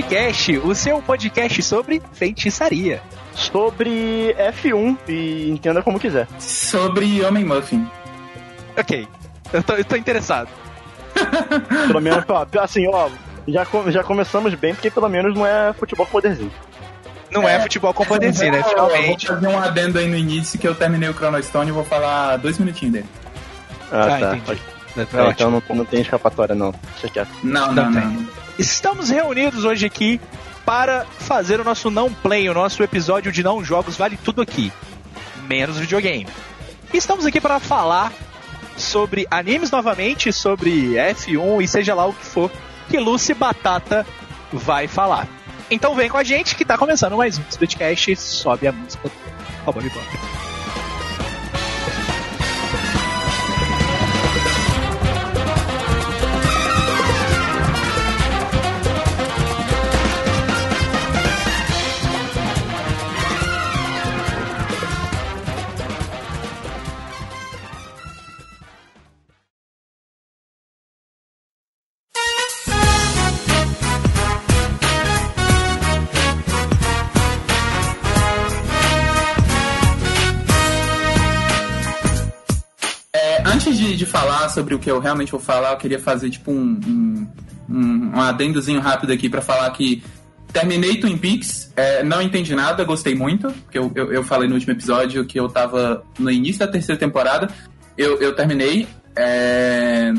Splitcast, o seu podcast sobre feitiçaria. Sobre F1 e entenda como quiser. Sobre Homem Muffin. Ok, eu tô, eu tô interessado. Pelo menos, ó, assim, ó, já, já começamos bem, porque pelo menos não é futebol com poderzinho. Não é, futebol com poderzinho, né? Eu vou Finalmente. fazer um adendo aí no início que eu terminei o Chrono Stone e vou falar dois minutinhos dele. Ah, Ah, tá. entendi. Pode- é, então não, não tem escapatória, não. Deixa quieto. Não, Não não, tem. não. Estamos reunidos hoje aqui para fazer o nosso não play, o nosso episódio de não jogos vale tudo aqui, menos videogame. Estamos aqui para falar sobre animes novamente, sobre F1 e seja lá o que for que Lucy Batata vai falar. Então vem com a gente que tá começando mais um Splitcast, sobe a música. Cowboy Bebop. Sobre o que eu realmente vou falar, eu queria fazer tipo um, um, um, adendozinho rápido aqui pra falar que terminei Twin Peaks, é, não entendi nada, gostei muito, porque eu, eu, eu falei no último episódio que eu tava no início da terceira temporada, eu, eu terminei, é,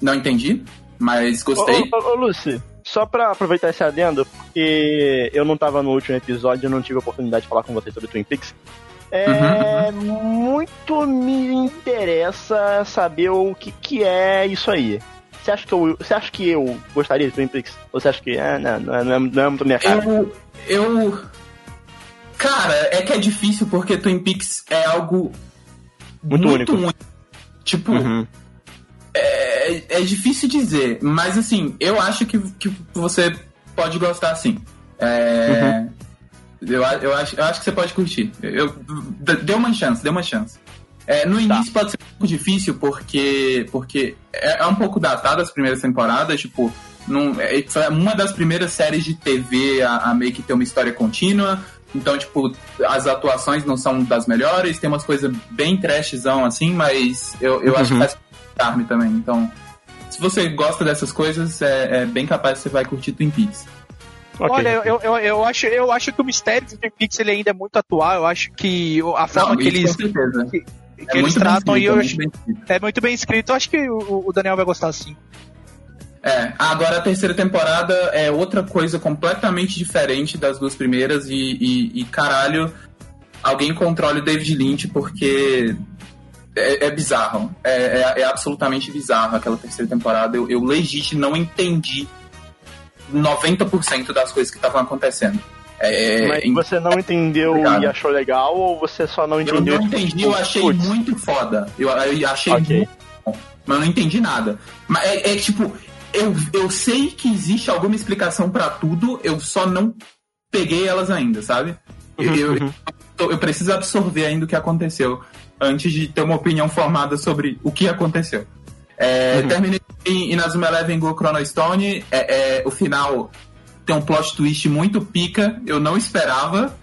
não entendi, mas gostei. Ô, ô, ô, Lucy, só pra aproveitar esse adendo, porque eu não tava no último episódio, eu não tive a oportunidade de falar com vocês sobre Twin Peaks. É, muito me interessa saber o que, que é isso aí. Você acha, que eu, você acha que eu gostaria de Twin Peaks? Ou você acha que é, não, não, é, não, é, não é muito minha cara? Eu, eu. Cara, é que é difícil porque Twin Peaks é algo Muito único. Tipo, Uhum. é, é difícil dizer, mas assim, eu acho que, que você pode gostar assim. É, eu, eu, acho, eu acho que você pode curtir. Eu, d- dê uma chance, dê uma chance. É, no início pode ser um pouco difícil porque, porque é, é um pouco datado as primeiras temporadas, tipo, não, é, foi uma das primeiras séries de TV a, a meio que ter uma história contínua. Então, tipo, as atuações não são das melhores, tem umas coisas bem trashzão assim, mas eu, eu acho que Uhum. faz charme também. Então, se você gosta dessas coisas, é, é bem capaz que você vai curtir Twin Peaks. Ok. Olha, eu, eu, eu, acho, eu acho que o mistério do Twin Peaks ele ainda é muito atual. Eu acho que a forma Não, que eles, com certeza. que, É que eles muito bem tratam escrito, eu é acho, muito bem escrito. é muito bem escrito. Eu acho que o, o Daniel vai gostar sim. É, agora a terceira temporada é outra coisa completamente diferente das duas primeiras e, e, e, caralho, alguém controle o David Lynch porque é, é bizarro. É, é- é absolutamente bizarro aquela terceira temporada. Eu, eu legit não entendi 90% das coisas que estavam acontecendo. É, Mas em- você não entendeu Obrigado. e achou legal, ou você só não eu entendeu? não tipo, entendi, eu achei muito foda. Eu, eu achei Ok. muito bom, mas eu não entendi nada. Mas é, é tipo, eu, eu sei que existe alguma explicação pra tudo, eu só não peguei elas ainda, sabe? Eu, eu, Uhum. eu- eu preciso absorver ainda o que aconteceu antes de ter uma opinião formada sobre o que aconteceu. É, Uhum. Terminei em Inazuma Eleven Go Chrono Stone. É, é, o final tem um plot twist muito pica. Eu não esperava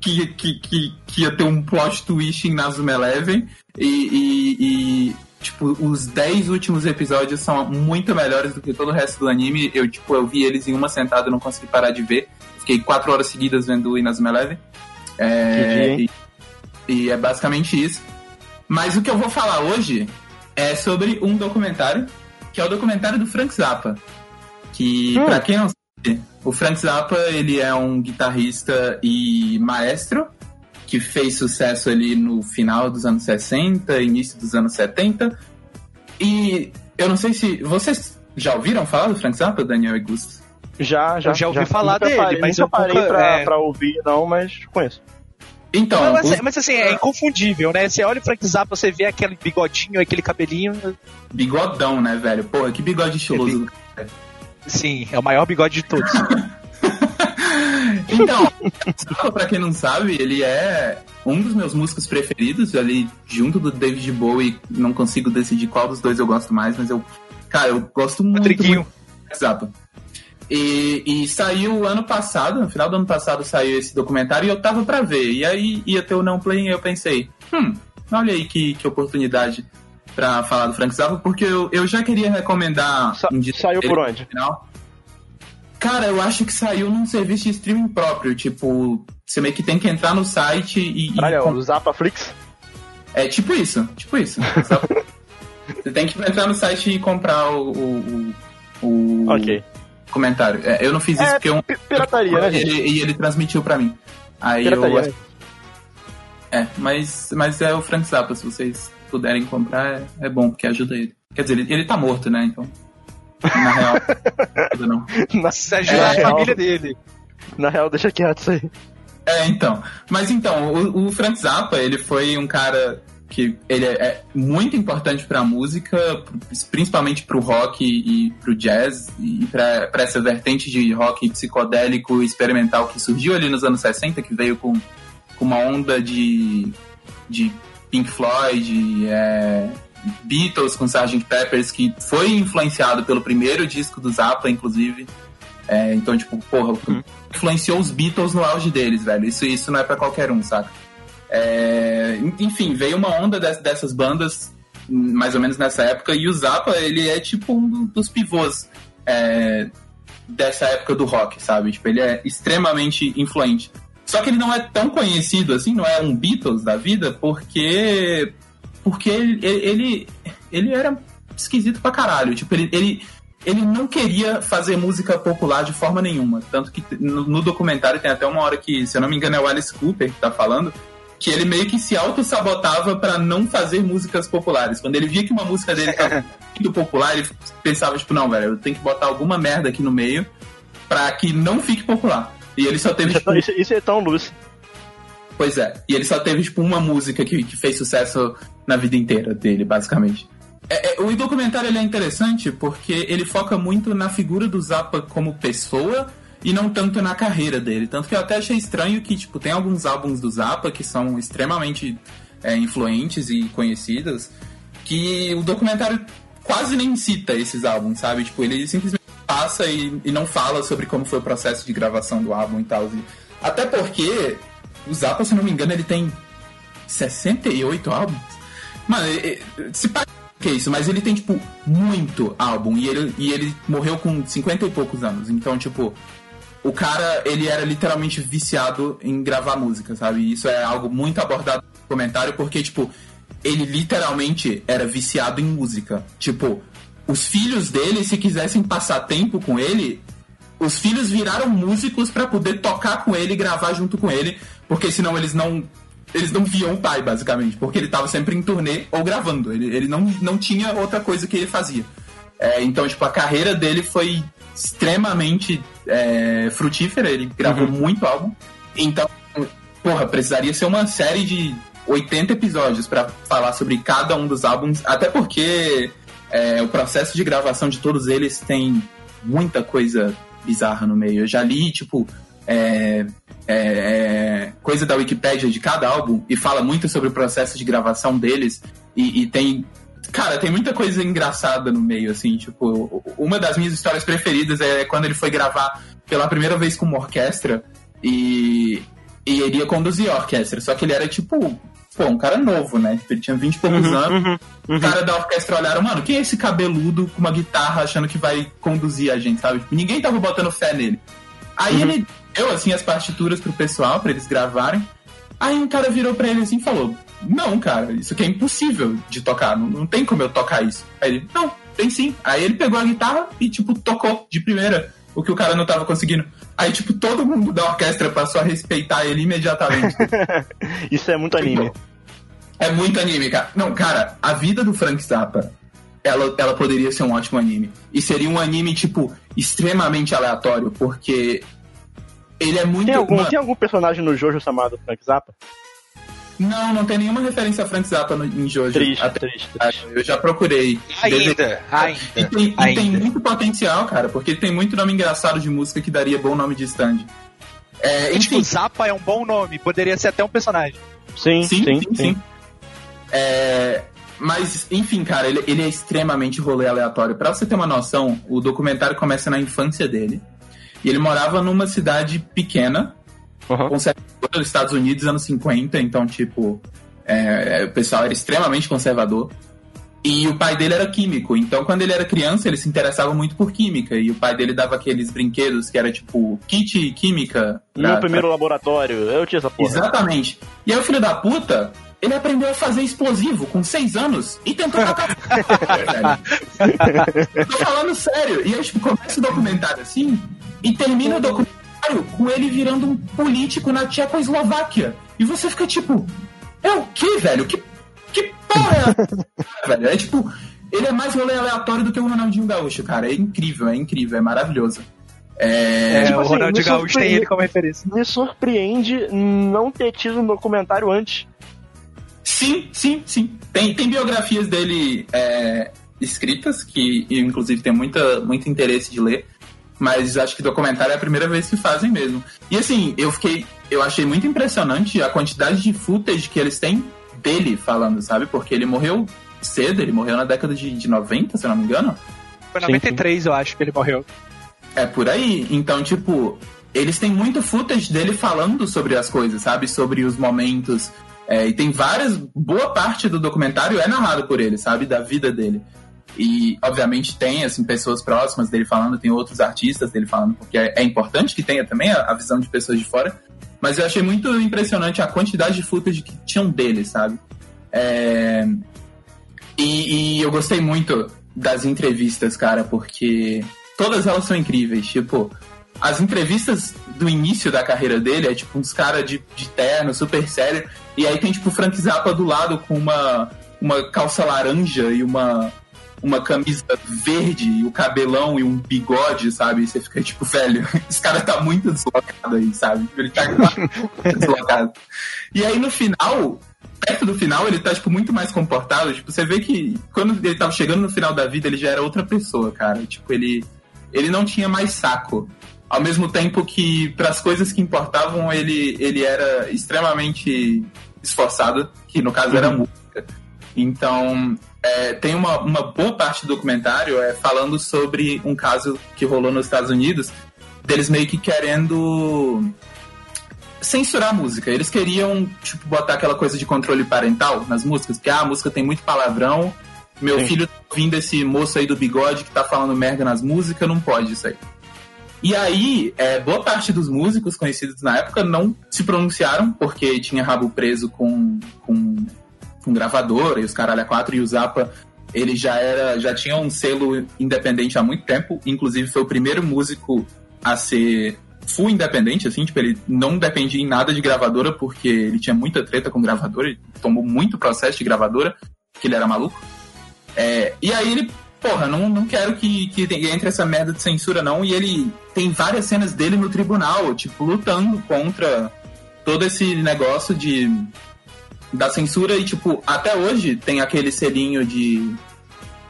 que, que, que, que ia ter um plot twist em Inazuma Eleven. E, e- e, tipo, os 10 últimos episódios são muito melhores do que todo o resto do anime. Eu, tipo, eu vi eles em uma sentada e não consegui parar de ver. Fiquei 4 horas seguidas vendo o Inazuma Eleven. É, e, e é basicamente isso. Mas o que eu vou falar hoje é sobre um documentário, que é o documentário do Frank Zappa. Que, Hum. pra quem não sabe, o Frank Zappa, ele é um guitarrista e maestro que fez sucesso ali no final dos anos 60, início dos anos 70. E eu não sei se vocês já ouviram falar do Frank Zappa, Daniel e Gusto? Já, já. Eu já ouvi falar Nunca dele, parei, mas nunca eu parei nunca- pra, é. pra ouvir, não, mas conheço. Então, mas, os- mas, mas, assim, é inconfundível, né? Você olha o Frank Zappa, você vê aquele bigodinho, aquele cabelinho. bigodão, né, velho? Porra, que bigode estiloso. Sim, é o maior bigode de todos. Então, Zappa, pra quem não sabe, ele é um dos meus músicos preferidos, ali junto do David Bowie, não consigo decidir qual dos dois eu gosto mais, mas eu, cara, eu gosto muito, Patriquinho. muito Zappa. E, e saiu ano passado, no final do ano passado saiu esse documentário e eu tava pra ver. E aí ia ter o não play e eu pensei, hum, olha aí que, que oportunidade pra falar do Frank Zappa, porque eu, eu já queria recomendar Sa- um saiu por onde? final. Cara, eu acho que saiu num serviço de streaming próprio, tipo, você meio que tem que entrar no site e. Olha, com- o Zapaflix. É tipo isso, tipo isso. Você tem que entrar no site e comprar o, o, o, o Ok. Comentário. É, eu não fiz isso É, porque eu, pi- pirataria, né, ele, e ele transmitiu pra mim. Aí Pirataria, eu. né? É, mas, mas é o Frank Zappa, se vocês puderem comprar, é, é bom, porque ajuda ele. Quer dizer, ele, ele tá morto, né? Então. Na real, ajuda não. Na, Se ajudar na a real, família dele. na real, deixa quieto isso aí. É, então. Mas então, o, o Frank Zappa, ele foi um cara que ele é, é muito importante pra música, principalmente pro rock e pro jazz, e pra essa vertente de rock psicodélico e experimental que surgiu ali nos anos 60, que veio com, com uma onda de, de Pink Floyd, é, Beatles com Sgt. Peppers, que foi influenciado pelo primeiro disco do Zappa, inclusive. É, então, tipo, porra, influenciou os Beatles no auge deles, velho. Isso, isso não é pra qualquer um, saca? É, enfim, veio uma onda des- dessas bandas mais ou menos nessa época e o Zappa, ele é tipo um do- dos pivôs é, dessa época do rock, sabe? Tipo, ele é extremamente influente. Só que ele não é tão conhecido assim, não é um Beatles da vida, porque porque ele, ele, ele era esquisito pra caralho. Tipo, ele, ele, ele não queria fazer música popular de forma nenhuma. Tanto que no, no documentário tem até uma hora que, se eu não me engano, é o Alice Cooper que tá falando, que ele meio que se auto-sabotava pra não fazer músicas populares. Quando ele via que uma música dele tava muito popular, ele pensava, tipo, não, velho, eu tenho que botar alguma merda aqui no meio pra que não fique popular. E ele só teve, Isso é, tipo, tão, isso, isso é tão luz. Pois é. E ele só teve, tipo, uma música que, que fez sucesso na vida inteira dele, basicamente. É, é, o documentário ele é interessante porque ele foca muito na figura do Zappa como pessoa e não tanto na carreira dele. Tanto que eu até achei estranho que, tipo, tem alguns álbuns do Zappa que são extremamente é, influentes e conhecidos que o documentário quase nem cita esses álbuns, sabe? Tipo, ele simplesmente passa e, e não fala sobre como foi o processo de gravação do álbum e tal. Até porque o Zappa, se não me engano, ele tem 68 álbuns. Mano, se parece que é isso, mas ele tem, tipo, muito álbum. E ele, e ele morreu com 50 e poucos anos. Então, tipo, o cara, ele era literalmente viciado em gravar música, sabe? Isso é algo muito abordado no comentário, porque, tipo, ele literalmente era viciado em música. Tipo, os filhos dele, se quisessem passar tempo com ele, os filhos viraram músicos pra poder tocar com ele e gravar junto com ele, porque senão eles não eles não viam o pai, basicamente, porque ele tava sempre em turnê ou gravando. Ele, ele não, não tinha outra coisa que ele fazia. É, então, tipo, a carreira dele foi extremamente é, frutífera, ele gravou muito álbum. Então, porra, precisaria ser uma série de 80 episódios pra falar sobre cada um dos álbuns, até porque é, o processo de gravação de todos eles tem muita coisa bizarra no meio. Eu já li, tipo, é, é, é, coisa da Wikipédia de cada álbum e fala muito sobre o processo de gravação deles e, e tem Cara, tem muita coisa engraçada no meio, assim, tipo, uma das minhas histórias preferidas é quando ele foi gravar pela primeira vez com uma orquestra e, e ele ia conduzir a orquestra, só que ele era tipo, pô, um cara novo, né? Ele tinha 20 e poucos anos. O cara da orquestra olharam, mano, quem é esse cabeludo com uma guitarra achando que vai conduzir a gente, sabe? Tipo, ninguém tava botando fé nele. Aí ele deu, assim, as partituras pro pessoal, pra eles gravarem. Aí um cara virou pra ele assim e falou: Não, cara, isso aqui é impossível de tocar, não, não tem como eu tocar isso. Aí ele: Não, tem sim. Aí ele pegou a guitarra e, tipo, tocou de primeira o que o cara não tava conseguindo. Aí, tipo, todo mundo da orquestra passou a respeitar ele imediatamente. Isso é muito anime. É muito anime, cara. Não, cara, a vida do Frank Zappa, ela, ela poderia ser um ótimo anime. E seria um anime, tipo, extremamente aleatório, porque ele é muito. Tem algum, Mano, tem algum personagem no Jojo chamado Frank Zappa? Não, não tem nenhuma referência a Frank Zappa no, em Jojo. Triste, Até- triste, triste. Eu já procurei. Ainda, E ainda, tem, e tem ainda. muito potencial, cara, porque ele tem muito nome engraçado de música que daria bom nome de stand. É, Tipo, enfim, Zappa é um bom nome, poderia ser até um personagem. Sim, sim, sim, sim. É, mas, enfim, cara, ele, ele é extremamente rolê aleatório. Pra você ter uma noção, o documentário começa na infância dele. E ele morava numa cidade pequena, Uhum. conservadora dos Estados Unidos, anos 50, então, tipo, é, o pessoal era extremamente conservador. E o pai dele era químico, então quando ele era criança ele se interessava muito por química. E o pai dele dava aqueles brinquedos que era tipo kit química. pra- Meu primeiro laboratório, eu tinha essa porra. Exatamente. E aí o filho da puta, ele aprendeu a fazer explosivo com seis anos e tentou. Eu tô falando sério. E aí, tipo, começa o documentário assim e termina o documentário com ele virando um político na Tchecoslováquia. E você fica tipo, é o que, velho? Que, que porra é essa? velho? É tipo, ele é mais rolê aleatório do que o Ronaldinho Gaúcho, cara. É incrível, é incrível, é maravilhoso. É, É, tipo o assim, Ronaldinho Gaúcho tem ele como referência. Me surpreende não ter tido um documentário antes. Sim, sim, sim. Tem, tem biografias dele é, escritas, que eu, inclusive tem muita, muito interesse de ler, mas acho que documentário é a primeira vez que fazem mesmo. E assim, eu fiquei. Eu achei muito impressionante a quantidade de footage que eles têm dele falando, sabe? Porque ele morreu cedo, ele morreu na década de, de 90, se eu não me engano. Foi em 93, eu acho, que ele morreu. É por aí. Então, tipo, eles têm muito footage dele falando sobre as coisas, sabe? Sobre os momentos. É, e tem várias. Boa parte do documentário é narrado por ele, sabe? Da vida dele. E, obviamente, tem, assim, pessoas próximas dele falando, tem outros artistas dele falando, porque é, é importante que tenha também a, a visão de pessoas de fora. Mas eu achei muito impressionante a quantidade de footage que tinham dele, sabe? É, e, e eu gostei muito das entrevistas, cara, porque todas elas são incríveis. Tipo, as entrevistas do início da carreira dele é tipo uns caras de, de terno, super sério. E aí tem tipo Frank Zappa do lado com uma, uma calça laranja e uma, uma camisa verde e o cabelão e um bigode, sabe? E você fica tipo, velho, esse cara tá muito deslocado aí, sabe? Ele tá muito deslocado. E aí no final, perto do final, ele tá, tipo, muito mais comportado. Tipo, você vê que quando ele tava chegando no final da vida, ele já era outra pessoa, cara. Tipo, ele, ele não tinha mais saco. Ao mesmo tempo que, para as coisas que importavam, ele, ele era extremamente esforçado, que no caso era música. Então, é, tem uma, uma boa parte do documentário é, falando sobre um caso que rolou nos Estados Unidos, deles meio que querendo censurar a música. Eles queriam, tipo, botar aquela coisa de controle parental nas músicas, porque ah, a música tem muito palavrão, meu Sim. filho tá ouvindo esse moço aí do bigode que tá falando merda nas músicas, não pode isso aí. E aí, é, boa parte dos músicos conhecidos na época não se pronunciaram, porque tinha rabo preso com, com, com gravadora e os caralho a quatro, e o Zappa, ele já era, já tinha um selo independente há muito tempo, inclusive foi o primeiro músico a ser full independente, assim, tipo, ele não dependia em nada de gravadora, porque ele tinha muita treta com gravadora, ele tomou muito processo de gravadora, porque ele era maluco. É, e aí ele, porra, não, não quero que, que entre essa merda de censura, não. E ele tem várias cenas dele no tribunal, tipo, lutando contra todo esse negócio de da censura e, tipo, até hoje tem aquele selinho de,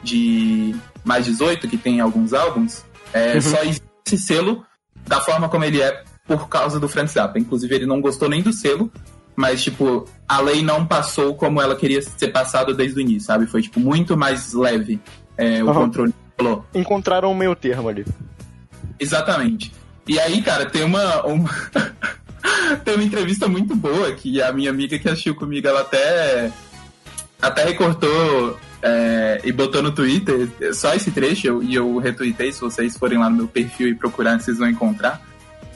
de mais 18 que tem em alguns álbuns. É, Uhum. Só existe esse selo da forma como ele é por causa do Frank Zappa. Inclusive, ele não gostou nem do selo, mas, tipo, a lei não passou como ela queria ser passada desde o início, sabe? Foi, tipo, muito mais leve é, o Uhum. controle que rolou. Encontraram um meio termo ali. Exatamente. E aí, cara, tem uma. uma... tem uma entrevista muito boa que a minha amiga que assistiu comigo, ela até. Até recortou é, e botou no Twitter só esse trecho eu- e eu retuitei. Se vocês forem lá no meu perfil e procurarem, vocês vão encontrar.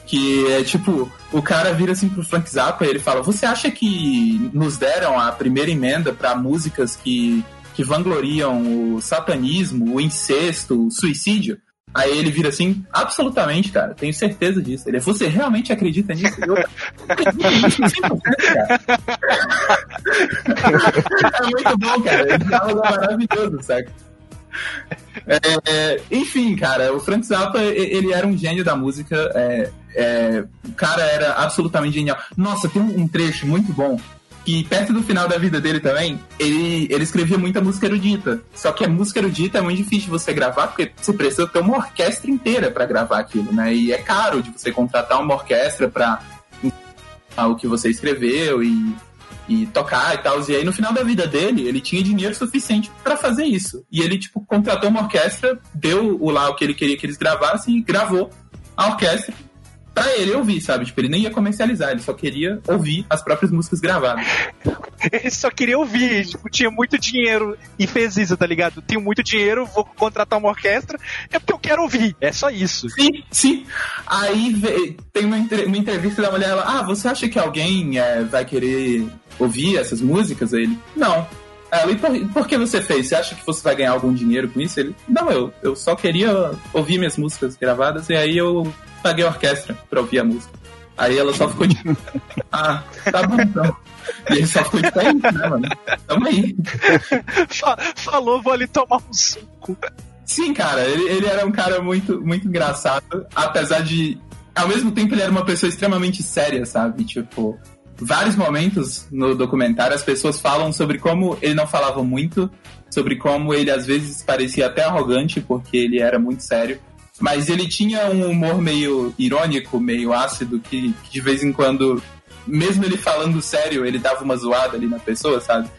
Que é tipo, o cara vira assim pro Frank Zappa e ele fala: Você acha que nos deram a primeira emenda para músicas que, que vangloriam o satanismo, o incesto, o suicídio? Aí ele vira assim, absolutamente, cara, tenho certeza disso. Ele, você realmente acredita nisso? Eu acredito nisso 100%, cara. é muito bom, cara. Diálogo é maravilhoso, saca? É, é, enfim, cara, o Frank Zappa, ele era um gênio da música. é, é, o cara era absolutamente genial. Nossa, tem um trecho muito bom que perto do final da vida dele também, ele, ele escrevia muita música erudita. Só que a música erudita é muito difícil de você gravar, porque você precisa ter uma orquestra inteira para gravar aquilo, né? E é caro de você contratar uma orquestra para o que você escreveu e, e tocar e tal. E aí no final da vida dele, ele tinha dinheiro suficiente para fazer isso. E ele, tipo, contratou uma orquestra, deu o lá o que ele queria que eles gravassem e gravou a orquestra pra ele ouvir, sabe? Tipo, ele nem ia comercializar, ele só queria ouvir as próprias músicas gravadas. Ele só queria ouvir, tipo, tinha muito dinheiro e fez isso, tá ligado? Tenho muito dinheiro, vou contratar uma orquestra, é porque eu quero ouvir, é só isso. Sim, sim. Aí tem uma, uma entrevista da mulher, ela, ah, você acha que alguém é, vai querer ouvir essas músicas? Aí ele, não. Ela, e por, por, que você fez? Você acha que você vai ganhar algum dinheiro com isso? Ele, não, eu, eu só queria ouvir minhas músicas gravadas e aí eu paguei a orquestra pra ouvir a música. Aí ela só ficou de. ah, tá bom então. E ele só ficou de pé, né, mano? Tamo aí. Falou, vou ali tomar um suco. Sim, cara, ele, ele era um cara muito, muito engraçado, apesar de. Ao mesmo tempo, ele era uma pessoa extremamente séria, sabe? Tipo, vários momentos no documentário as pessoas falam sobre como ele não falava muito, sobre como ele às vezes parecia até arrogante, porque ele era muito sério. Mas ele tinha um humor meio irônico, meio ácido, que, que de vez em quando, mesmo ele falando sério, ele dava uma zoada ali na pessoa, sabe?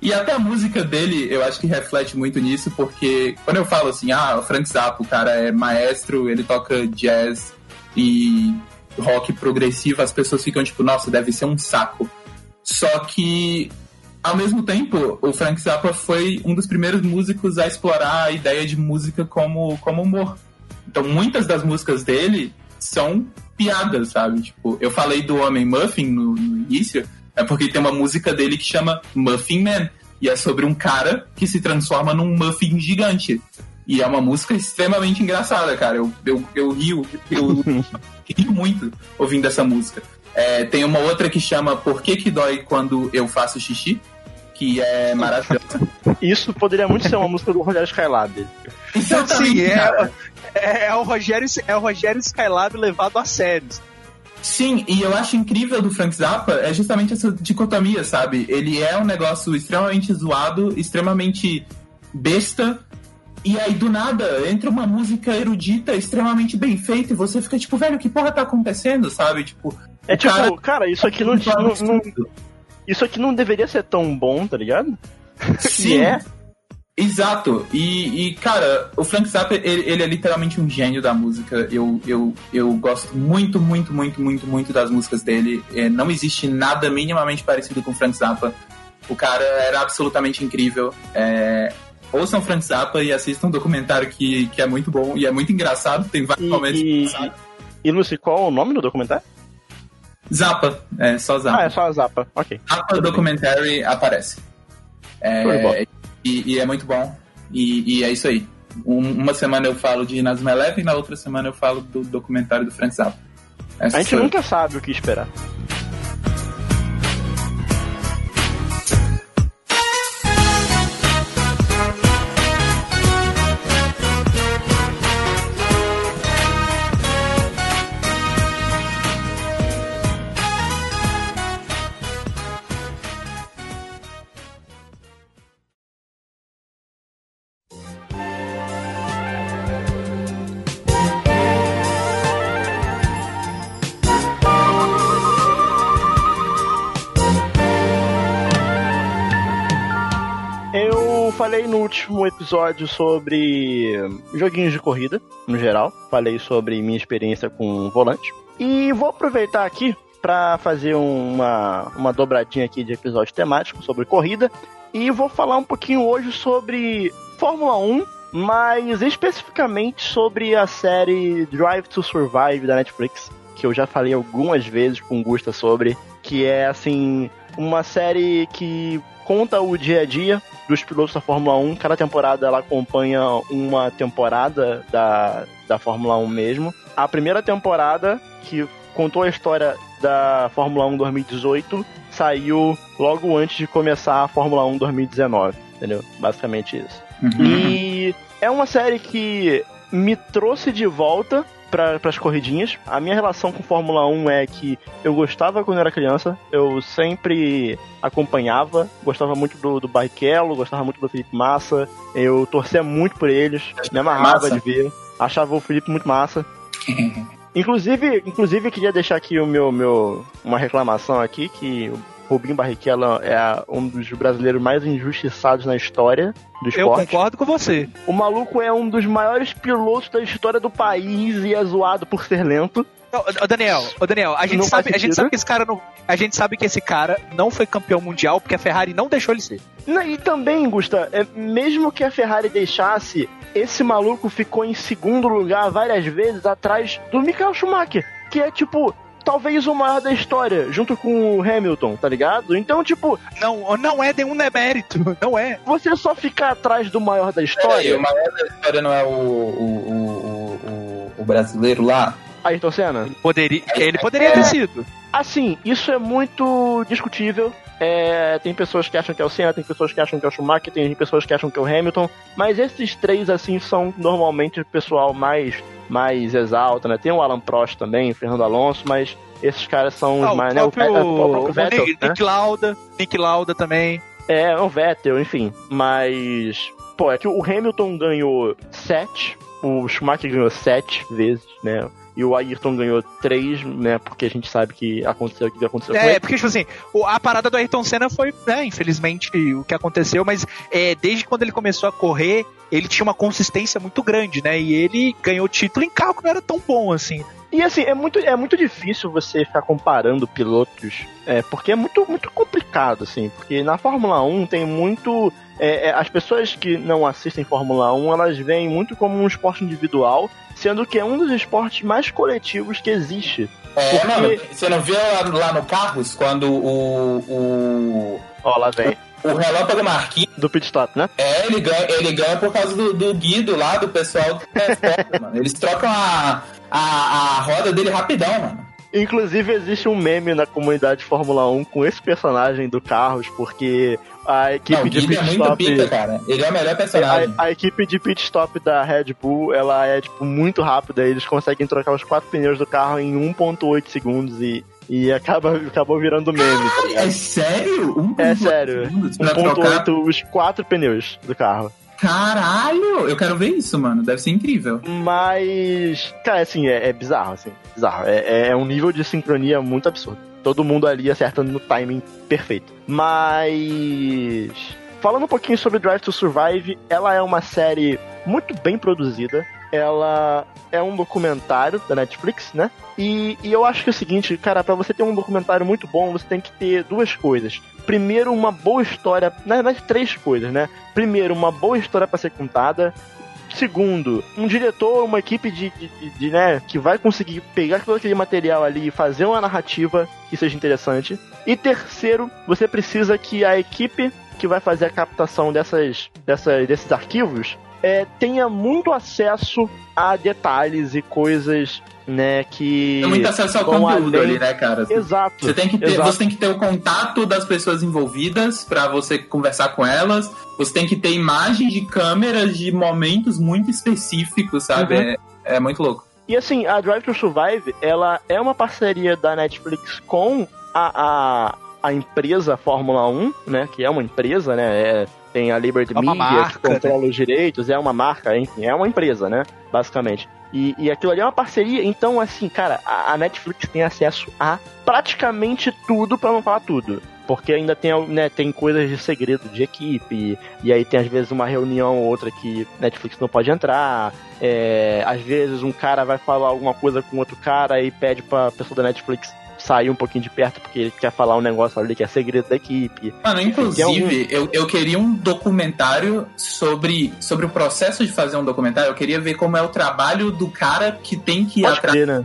E até a música dele, eu acho que reflete muito nisso, porque quando eu falo assim, ah, o Frank Zappa, o cara é maestro, ele toca jazz e rock progressivo, as pessoas ficam tipo, nossa, deve ser um saco. Só que, ao mesmo tempo, o Frank Zappa foi um dos primeiros músicos a explorar a ideia de música como, como humor. Então, muitas das músicas dele são piadas, sabe? Tipo, eu falei do Homem Muffin no, no início, é porque tem uma música dele que chama Muffin Man. E é sobre um cara que se transforma num muffin gigante. E é uma música extremamente engraçada, cara. Eu, eu, eu rio, eu rio muito ouvindo essa música. É, tem uma outra que chama Por que, que dói quando eu faço xixi? Que é maravilhosa. Isso poderia muito ser uma música do Rogério Skylab. Sim, é, é, é, o Rogério, é o Rogério Skylab levado a sério. Sim, e eu acho incrível do Frank Zappa é justamente essa dicotomia, sabe? Ele é um negócio extremamente zoado, extremamente besta, e aí do nada entra uma música erudita extremamente bem feita e você fica tipo, velho, que porra tá acontecendo, sabe? Tipo. É tipo, cara, cara isso aqui não, não, não, Isso aqui não deveria ser tão bom, tá ligado? Sim. é. Exato. E, e, cara, o Frank Zappa, ele, ele, é literalmente um gênio da música. Eu, eu, eu gosto muito, muito, muito, muito, muito das músicas dele. É, não existe nada minimamente parecido com o Frank Zappa. O cara era absolutamente incrível. É, ouçam Frank Zappa e assistam um documentário que, que é muito bom e é muito engraçado. Tem vários e, momentos e, e Lucy, qual é o nome do documentário? Zappa, é só Zappa. Ah, é só Zappa, ok. Zappa Documentary aparece. É, e, e, é muito bom. E, e é isso aí. Um, uma semana eu falo de Nazma Eleven, na outra semana eu falo do documentário do Frank Zappa. Essa a gente nunca sabe o que esperar. Último episódio sobre joguinhos de corrida, no geral. Falei sobre minha experiência com volante. E vou aproveitar aqui para fazer uma, uma dobradinha aqui de episódio temático sobre corrida. E vou falar um pouquinho hoje sobre Fórmula 1, mas especificamente sobre a série Drive to Survive da Netflix, que eu já falei algumas vezes com Gusta sobre, que é assim uma série que conta o dia a dia dos pilotos da Fórmula 1. Cada temporada ela acompanha uma temporada da, da Fórmula 1 mesmo. A primeira temporada, que contou a história da Fórmula 1 2018, saiu logo antes de começar a Fórmula 1 2019. Entendeu? Basicamente isso. Uhum. E é uma série que me trouxe de volta para as corridinhas. A minha relação com Fórmula 1 é que eu gostava quando eu era criança, eu sempre acompanhava, gostava muito do, do Barrichello, gostava muito do Felipe Massa, eu torcia muito por eles, me amarrava Massa. de ver, achava o Felipe muito massa. Inclusive, inclusive queria deixar aqui o meu, meu uma reclamação aqui que Rubinho Barrichello é a- um dos brasileiros mais injustiçados na história do Eu esporte. concordo com você. O maluco é um dos maiores pilotos da história do país e é zoado por ser lento. Ô, Daniel, ô, Daniel, a gente, Não sabe, a gente sabe que esse cara não. A gente sabe que esse cara não foi campeão mundial porque a Ferrari não deixou ele ser. Não, E também, Gusta, é, mesmo que a Ferrari deixasse, esse maluco ficou em segundo lugar várias vezes atrás do Michael Schumacher, que é tipo. Talvez o maior da história, junto com o Hamilton, tá ligado? Então, tipo, Não, não é nenhum demérito. Não é. você só ficar atrás do maior da história. o maior da história não é o, o, o, o, o brasileiro lá? Ayrton Senna? Poderia, ele poderia ter sido. Assim, isso é muito discutível. É, tem pessoas que acham que é o Senna, tem pessoas que acham que é o Schumacher, tem pessoas que acham que é o Hamilton, mas esses três, assim, são normalmente o pessoal mais, mais exalta, né? Tem o Alan Prost também, o Fernando Alonso, mas esses caras são Ah, os o mais, né? O, próprio, o próprio o Vettel, Nick, né? Nick Lauda, Nick Lauda também. É, o Vettel, enfim. Mas, pô, é que o Hamilton ganhou sete, o Schumacher ganhou sete vezes, né? E o Ayrton ganhou três, né? Porque a gente sabe que aconteceu o que aconteceu com É, ele. porque, tipo assim, o- a parada do Ayrton Senna foi, né, infelizmente, o que aconteceu, mas é, desde quando ele começou a correr, ele tinha uma consistência muito grande, né? E ele ganhou título em carro que não era tão bom assim. E assim, é muito, é muito difícil você ficar comparando pilotos, é, porque é muito, muito complicado, assim, porque na Fórmula 1 tem muito. É, é, as pessoas que não assistem Fórmula 1, elas veem muito como um esporte individual, sendo que é um dos esportes mais coletivos que existe. É, Porque- mano, você não viu lá, lá no Carros quando o, o, Ó, lá vem. o Relâmpago Marquinhos, Do pit stop, né? é, ele ganha, ele ganha por causa do, do Guido lá, do pessoal do transporte, mano. Eles trocam a, a, a roda dele rapidão, mano. Inclusive, existe um meme na comunidade Fórmula 1 com esse personagem do Carros, porque a equipe Não, de é pit stop. pica, cara. Ele é o melhor personagem. A, a equipe de pit stop da Red Bull, ela é, tipo, muito rápida. Eles conseguem trocar os quatro pneus do carro em 1.8 segundos e, e acaba, acabou virando meme, tá? É sério? Um É sério. oito segundos pra trocar 1.8 os quatro pneus do carro. Caralho! Eu quero ver isso, mano. Deve ser incrível. Mas, cara, assim, é, é bizarro, assim. Bizarro. É, é um nível de sincronia muito absurdo. Todo mundo ali acertando no timing perfeito. Mas. Falando um pouquinho sobre Drive to Survive, ela é uma série muito bem produzida. Ela é um documentário da Netflix, né? E, e eu acho que é o seguinte, cara, pra você ter um documentário muito bom, você tem que ter duas coisas. Primeiro, uma boa história. Na verdade, três coisas, né? Primeiro, uma boa história pra ser contada. Segundo, um diretor, uma equipe de, de, de- de, né, que vai conseguir pegar todo aquele material ali e fazer uma narrativa que seja interessante. E terceiro, você precisa que a equipe que vai fazer a captação dessas, dessas, desses arquivos é, tenha muito acesso a detalhes e coisas, né, que... Tem muito acesso ao conteúdo ali, né, cara? Exato. Você tem, que ter, exato. você tem que ter o contato das pessoas envolvidas pra você conversar com elas. Você tem que ter imagens de câmeras de momentos muito específicos, sabe? Uhum. É, é muito louco. E assim, a Drive to Survive, ela é uma parceria da Netflix com a, a, empresa Fórmula 1, né? Que é uma empresa, né? é- tem a Liberty É Media, marca, que controla os direitos, é uma marca, enfim, é uma empresa, né? Basicamente. E, e aquilo ali é uma parceria, então, assim, cara, a, a Netflix tem acesso a praticamente tudo, pra não falar tudo. Porque ainda tem, né, tem coisas de segredo de equipe, e aí tem às vezes uma reunião ou outra que Netflix não pode entrar. É, às vezes um cara vai falar alguma coisa com outro cara e pede pra pessoa da Netflix sair um pouquinho de perto porque ele quer falar um negócio ali que é segredo da equipe. Mano, inclusive, eu, eu queria um documentário sobre, sobre o processo de fazer um documentário. Eu queria ver como é o trabalho do cara que tem que ir atrás né?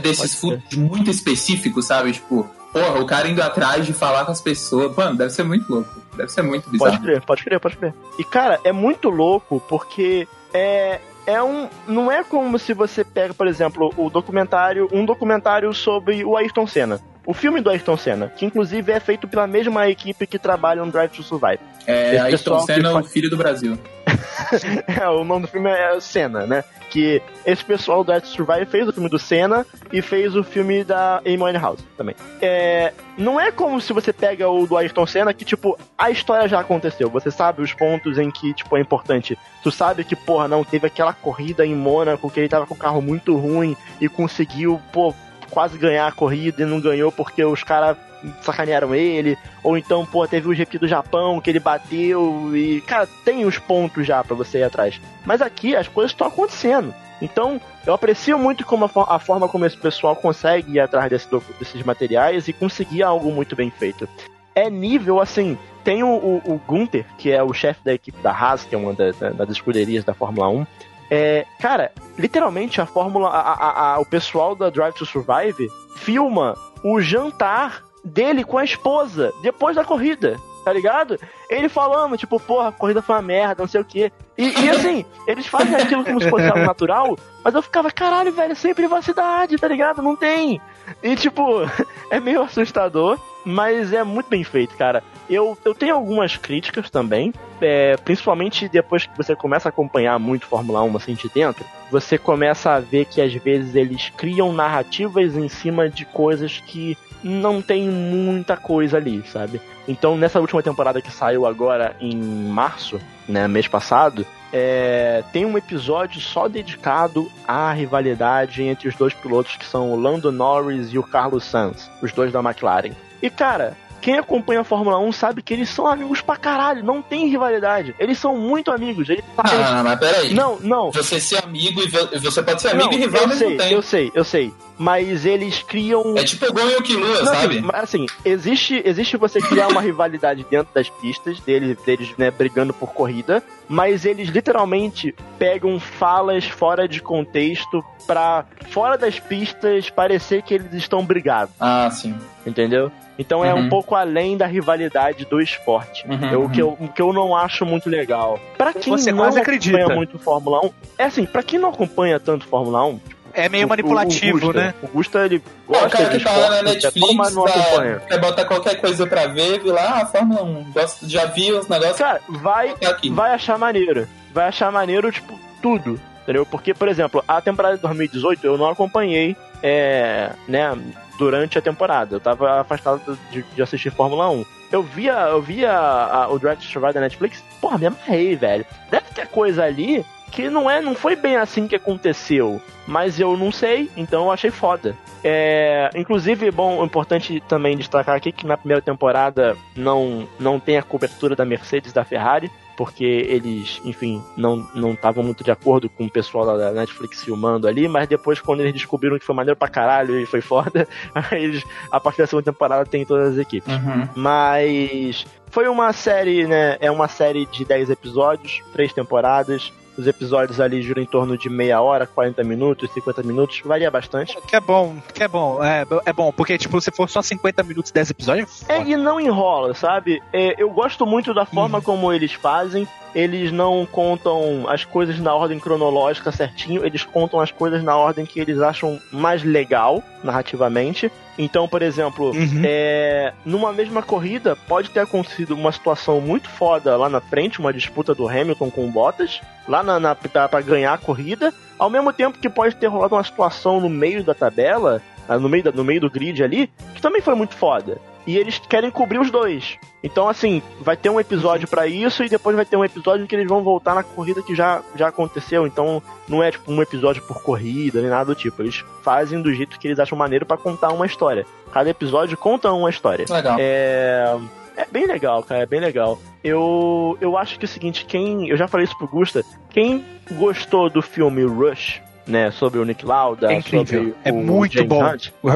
desses footage muito específicos, sabe? Tipo, porra, o cara indo atrás de falar com as pessoas. Mano, deve ser muito louco. Deve ser muito bizarro. Pode crer, pode crer, pode crer. E cara, é muito louco porque é é um não é como se você pega, por exemplo, o documentário, um documentário sobre o Ayrton Senna. O filme do Ayrton Senna, que inclusive é feito pela mesma equipe que trabalha no Drive to Survive. É, Esse Ayrton Senna, o faz- filho do Brasil. é, o nome do filme é Cena, né? Que esse pessoal do to Survive fez o filme do Senna e fez o filme da Amy Winehouse também. É, não é como se você pega o do Ayrton Senna que, tipo, a história já aconteceu. Você sabe os pontos em que, tipo, é importante. Tu sabe que, porra, não, teve aquela corrida em Mônaco que ele tava com o carro muito ruim e conseguiu, pô, quase ganhar a corrida e não ganhou porque os caras sacanearam ele, ou então, pô, teve o GP do Japão que ele bateu e, cara, tem os pontos já para você ir atrás. Mas aqui as coisas estão acontecendo. Então, eu aprecio muito como a, a, forma como esse pessoal consegue ir atrás desse, desses materiais e conseguir algo muito bem feito. É nível, assim, tem o, o, o Gunther, que é o chefe da equipe da Haas, que é uma da, da, das escuderias da Fórmula 1. É, cara, literalmente a Fórmula, a, a, o pessoal da Drive to Survive filma o jantar dele com a esposa depois da corrida, tá ligado? Ele falando, tipo, porra, a corrida foi uma merda, não sei o quê. E, e assim, eles fazem aquilo como se fosse algo natural, mas eu ficava, caralho, velho, sem privacidade, tá ligado? Não tem. E tipo, é meio assustador, mas é muito bem feito, cara. Eu, eu tenho algumas críticas também, é, principalmente depois que você começa a acompanhar muito Fórmula 1 assim de dentro, você começa a ver que às vezes eles criam narrativas em cima de coisas que não tem muita coisa ali, sabe? Então, nessa última temporada que saiu agora em março, né, mês passado, é, tem um episódio só dedicado à rivalidade entre os dois pilotos que são o Lando Norris e o Carlos Sainz, os dois da McLaren. E cara, quem acompanha a Fórmula 1 sabe que eles são amigos pra caralho, não tem rivalidade. Eles são muito amigos. Eles... Ah, mas peraí. Não, não. Você ser amigo e você pode ser amigo não, e rival eu sei. Eu sei, eu sei. Mas eles criam. É tipo Gon e o Killua, sabe? Mas assim, existe, existe você criar uma rivalidade dentro das pistas, deles, deles né, brigando por corrida, mas eles literalmente pegam falas fora de contexto pra, fora das pistas, parecer que eles estão brigados. Ah, sim. Entendeu? Então é um uhum. pouco além da rivalidade do esporte. Uhum, eu, o, que eu, o que eu não acho muito legal. Para quem Você não acompanha acredita. muito Fórmula 1, é assim, para quem não acompanha tanto Fórmula 1, é meio manipulativo, o, Gusta, né? O Gusta, ele gosta o cara que tá lá na Netflix, mas não acompanha. quer botar qualquer coisa pra ver, viu lá, ah, Fórmula 1, gosto, já vi os negócios. Cara, vai, vai achar maneiro. Vai achar maneiro, tipo, tudo. Entendeu? Porque, por exemplo, a temporada de 2018 eu não acompanhei, é, né, durante a temporada. Eu tava afastado de, de assistir Fórmula 1. Eu via, eu via a, o Drive to Survive da Netflix, porra, me amarrei, velho. Deve ter coisa ali que não é, não foi bem assim que aconteceu, mas eu não sei, então eu achei foda. É, inclusive, bom, importante também destacar aqui que na primeira temporada não não tem a cobertura da Mercedes da Ferrari, porque eles, enfim, não não estavam muito de acordo com o pessoal da Netflix filmando ali, mas depois quando eles descobriram que foi maneiro pra caralho e foi foda, aí eles, a partir da segunda temporada tem todas as equipes. Uhum. Mas foi uma série, né, é uma série de 10 episódios, três temporadas, os episódios ali giram em torno de meia hora, 40 minutos, 50 minutos, varia bastante. Que é bom, que é bom, é, é bom, porque tipo, se for só 50 minutos, 10 episódios... É, e não enrola, sabe? É, eu gosto muito da forma uhum. como eles fazem, eles não contam as coisas na ordem cronológica certinho, eles contam as coisas na ordem que eles acham mais legal, narrativamente. Então, por exemplo, uhum. é, numa mesma corrida, pode ter acontecido uma situação muito foda lá na frente, uma disputa do Hamilton com o Bottas, lá na, na para ganhar a corrida, ao mesmo tempo que pode ter rolado uma situação no meio da tabela, ah, no meio, da, no meio do grid ali, que também foi muito foda e eles querem cobrir os dois. Então, assim, vai ter um episódio para isso e depois vai ter um episódio em que eles vão voltar na corrida que já, já aconteceu. Então, não é tipo um episódio por corrida nem nada do tipo. Eles fazem do jeito que eles acham maneiro para contar uma história. Cada episódio conta uma história. Legal. É. É bem legal, cara, é bem legal. Eu, eu acho que é o seguinte, quem. Eu já falei isso pro Gusta. Quem gostou do filme Rush, né, sobre o Nick Lauda, é sobre é muito James bom. Hunt. O,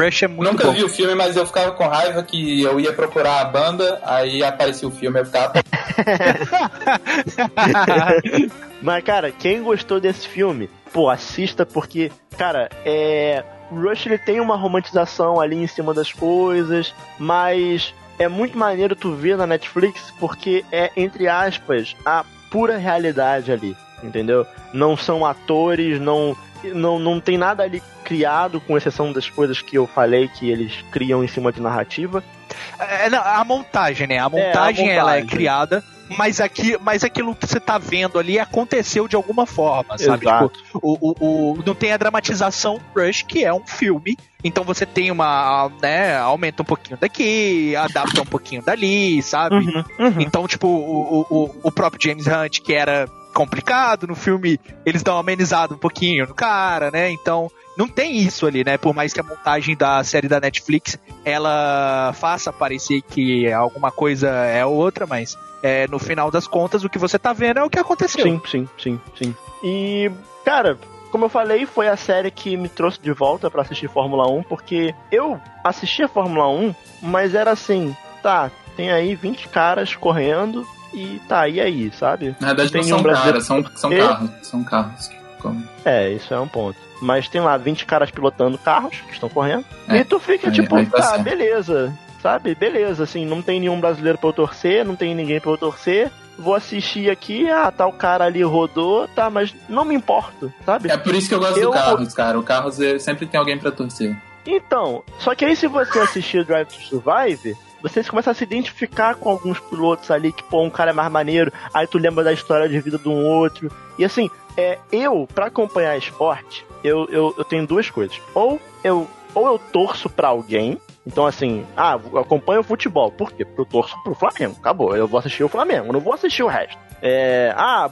Rush é muito Nunca bom. vi o filme, mas eu ficava com raiva que eu ia procurar a banda, aí aparecia o filme, eu ficava... mas, cara, quem gostou desse filme, pô, assista porque, cara, é... O Rush ele tem uma romantização ali em cima das coisas, mas é muito maneiro tu ver na Netflix porque é, entre aspas, a pura realidade ali entendeu? Não são atores, não, não, não tem nada ali criado, com exceção das coisas que eu falei que eles criam em cima de narrativa. É, não, a montagem, né? A montagem, é, a montagem ela é criada mas, aqui, mas aquilo que você tá vendo ali aconteceu de alguma forma, sabe? Exato. Tipo, o, o, o, não tem a dramatização Rush, que é um filme. Então você tem uma, né, aumenta um pouquinho daqui, adapta um pouquinho dali, sabe? Uhum, uhum. Então, tipo, o, o, o próprio James Hunt, que era complicado no filme, eles dão uma amenizada um pouquinho no cara, né? Então, não tem isso ali, né? Por mais que a montagem da série da Netflix ela faça parecer que alguma coisa é outra, mas é, no final das contas o que você tá vendo é o que aconteceu. Sim, sim, sim, sim. E, cara, como eu falei, foi a série que me trouxe de volta pra assistir Fórmula 1, porque eu assistia Fórmula 1, mas era assim, tá, tem aí 20 caras correndo e tá, e aí, sabe? Na verdade, Tem não são um brasileiro- caras, são, são E- carros. São carros. Como- É, isso é um ponto. Mas tem lá 20 caras pilotando carros que estão correndo. É, e tu fica aí- tipo, aí tá tá, beleza. Sabe? Beleza, assim, não tem nenhum brasileiro pra eu torcer, não tem ninguém pra eu torcer. Vou assistir aqui, ah, tá o cara ali rodou, tá, mas não me importo, sabe? É por isso que eu gosto Eu- do Carros, cara. O Carros é- sempre tem alguém pra torcer. Então, só que aí se você assistir Drive to Survive, você começa a se identificar com alguns pilotos ali, que, pô, um cara é mais maneiro, aí tu lembra da história de vida de um outro. E assim, é, eu, pra acompanhar esporte, eu, eu, eu tenho duas coisas. Ou eu, ou eu torço pra alguém, então assim, ah, eu acompanho o futebol. Por quê? Porque eu torço pro Flamengo. Acabou, eu vou assistir o Flamengo, não vou assistir o resto. É, ah,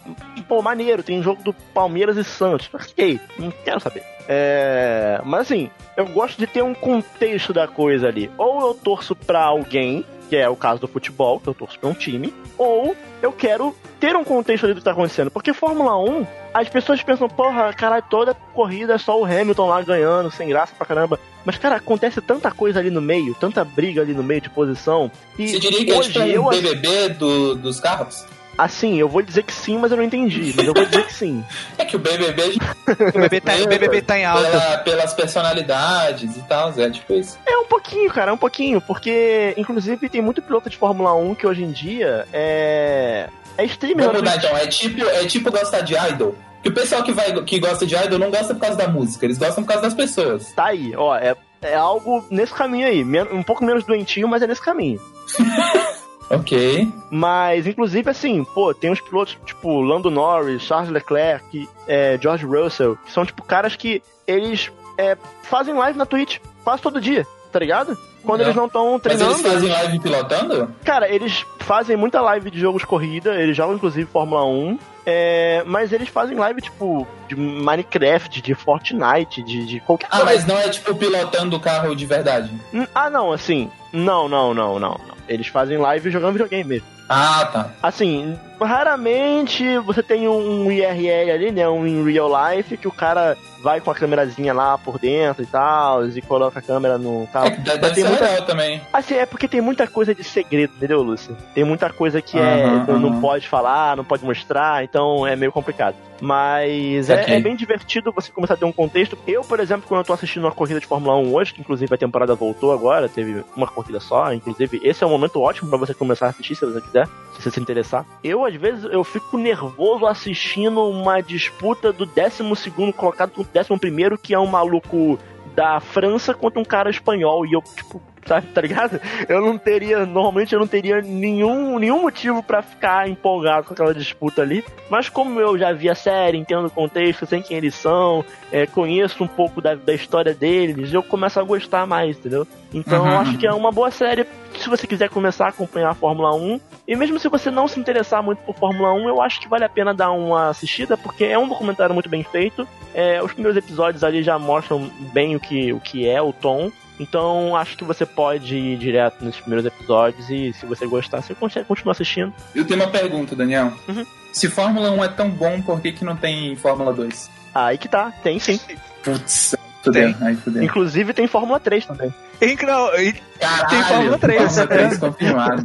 pô, maneiro, tem jogo do Palmeiras e Santos. Ok, não quero saber. É, mas assim, eu gosto de ter um contexto da coisa ali. Ou eu torço pra alguém, que é o caso do futebol, que eu torço pra um time, ou eu quero ter um contexto ali do que tá acontecendo. Porque Fórmula 1, as pessoas pensam, porra, caralho, toda corrida é só o Hamilton lá ganhando, sem graça pra caramba. Mas, cara, acontece tanta coisa ali no meio, tanta briga ali no meio de posição. E Você diria que é hoje tipo eu, BBB do, dos carros? Assim, eu vou dizer que sim, mas eu não entendi. Mas eu vou dizer que sim. É que o BBB O bebê tá, o BBB tá em alta. pela, pelas personalidades e tal, é tipo isso. É um pouquinho, cara, é um pouquinho, porque inclusive tem muito piloto de Fórmula 1 que hoje em dia é é streamer Vamos mudar então, é tipo, é tipo gostar de idol. Que o pessoal que, vai, que gosta de idol não gosta por causa da música, eles gostam por causa das pessoas. Tá aí, ó, é, é algo nesse caminho aí, um pouco menos doentio, mas é nesse caminho. Ok. Mas, inclusive, assim, pô, tem uns pilotos tipo Lando Norris, Charles Leclerc, é, George Russell, que são tipo caras que eles é, fazem live na Twitch quase todo dia, tá ligado? Quando Legal. eles não estão Mas treinando. eles fazem live pilotando? Cara, eles fazem muita live de jogos corrida, eles jogam inclusive Fórmula 1, é, mas eles fazem live tipo de Minecraft, de Fortnite, de, de qualquer Ah, coisa. mas não é tipo pilotando o carro de verdade. Hum, Ah, não, assim, não, não, não, não, não. Eles fazem live jogando videogame mesmo. Ah, tá. Assim, raramente você tem um IRL ali, né? Um in real life, que o cara vai com a câmerazinha lá por dentro e tal, e coloca a câmera no carro. É, deve ser muita- legal também. Assim, é porque tem muita coisa de segredo, entendeu, Lúcio? Tem muita coisa que é, Aham, não- pode falar, não pode mostrar, então é meio complicado. Mas é, Saquei. é bem divertido você começar a ter um contexto. Eu, por exemplo, quando eu tô assistindo uma corrida de Fórmula 1 hoje, que inclusive a temporada voltou agora, teve uma corrida só, inclusive esse é um momento ótimo pra você começar a assistir, se você quiser, se você se interessar. Eu, às vezes, eu fico nervoso assistindo uma disputa do 12 colocado com o 11 que é um maluco da França contra um cara espanhol. E eu, tipo, sabe, tá ligado? Eu não teria, normalmente eu não teria nenhum, nenhum motivo pra ficar empolgado com aquela disputa ali. Mas como eu já vi a série, entendo o contexto, sei quem eles são, é, conheço um pouco da, da história deles, eu começo a gostar mais, entendeu? Então eu Uhum, acho que é uma boa série se você quiser começar a acompanhar a Fórmula 1. E mesmo se você não se interessar muito por Fórmula 1, eu acho que vale a pena dar uma assistida, porque é um documentário muito bem feito. É, os primeiros episódios ali já mostram bem o que, o que é o tom. Então acho que você pode ir direto nos primeiros episódios e se você gostar, você consegue continuar assistindo. Eu tenho uma pergunta, Daniel. Uhum. Se Fórmula 1 é tão bom, por que, que não tem Fórmula 2? Aí que tá, tem sim. Putz, fudeu. Aí fudeu. Inclusive tem Fórmula 3 também. Não, e- Caralho, tem Fórmula 3, Fórmula né? 3 confirmado.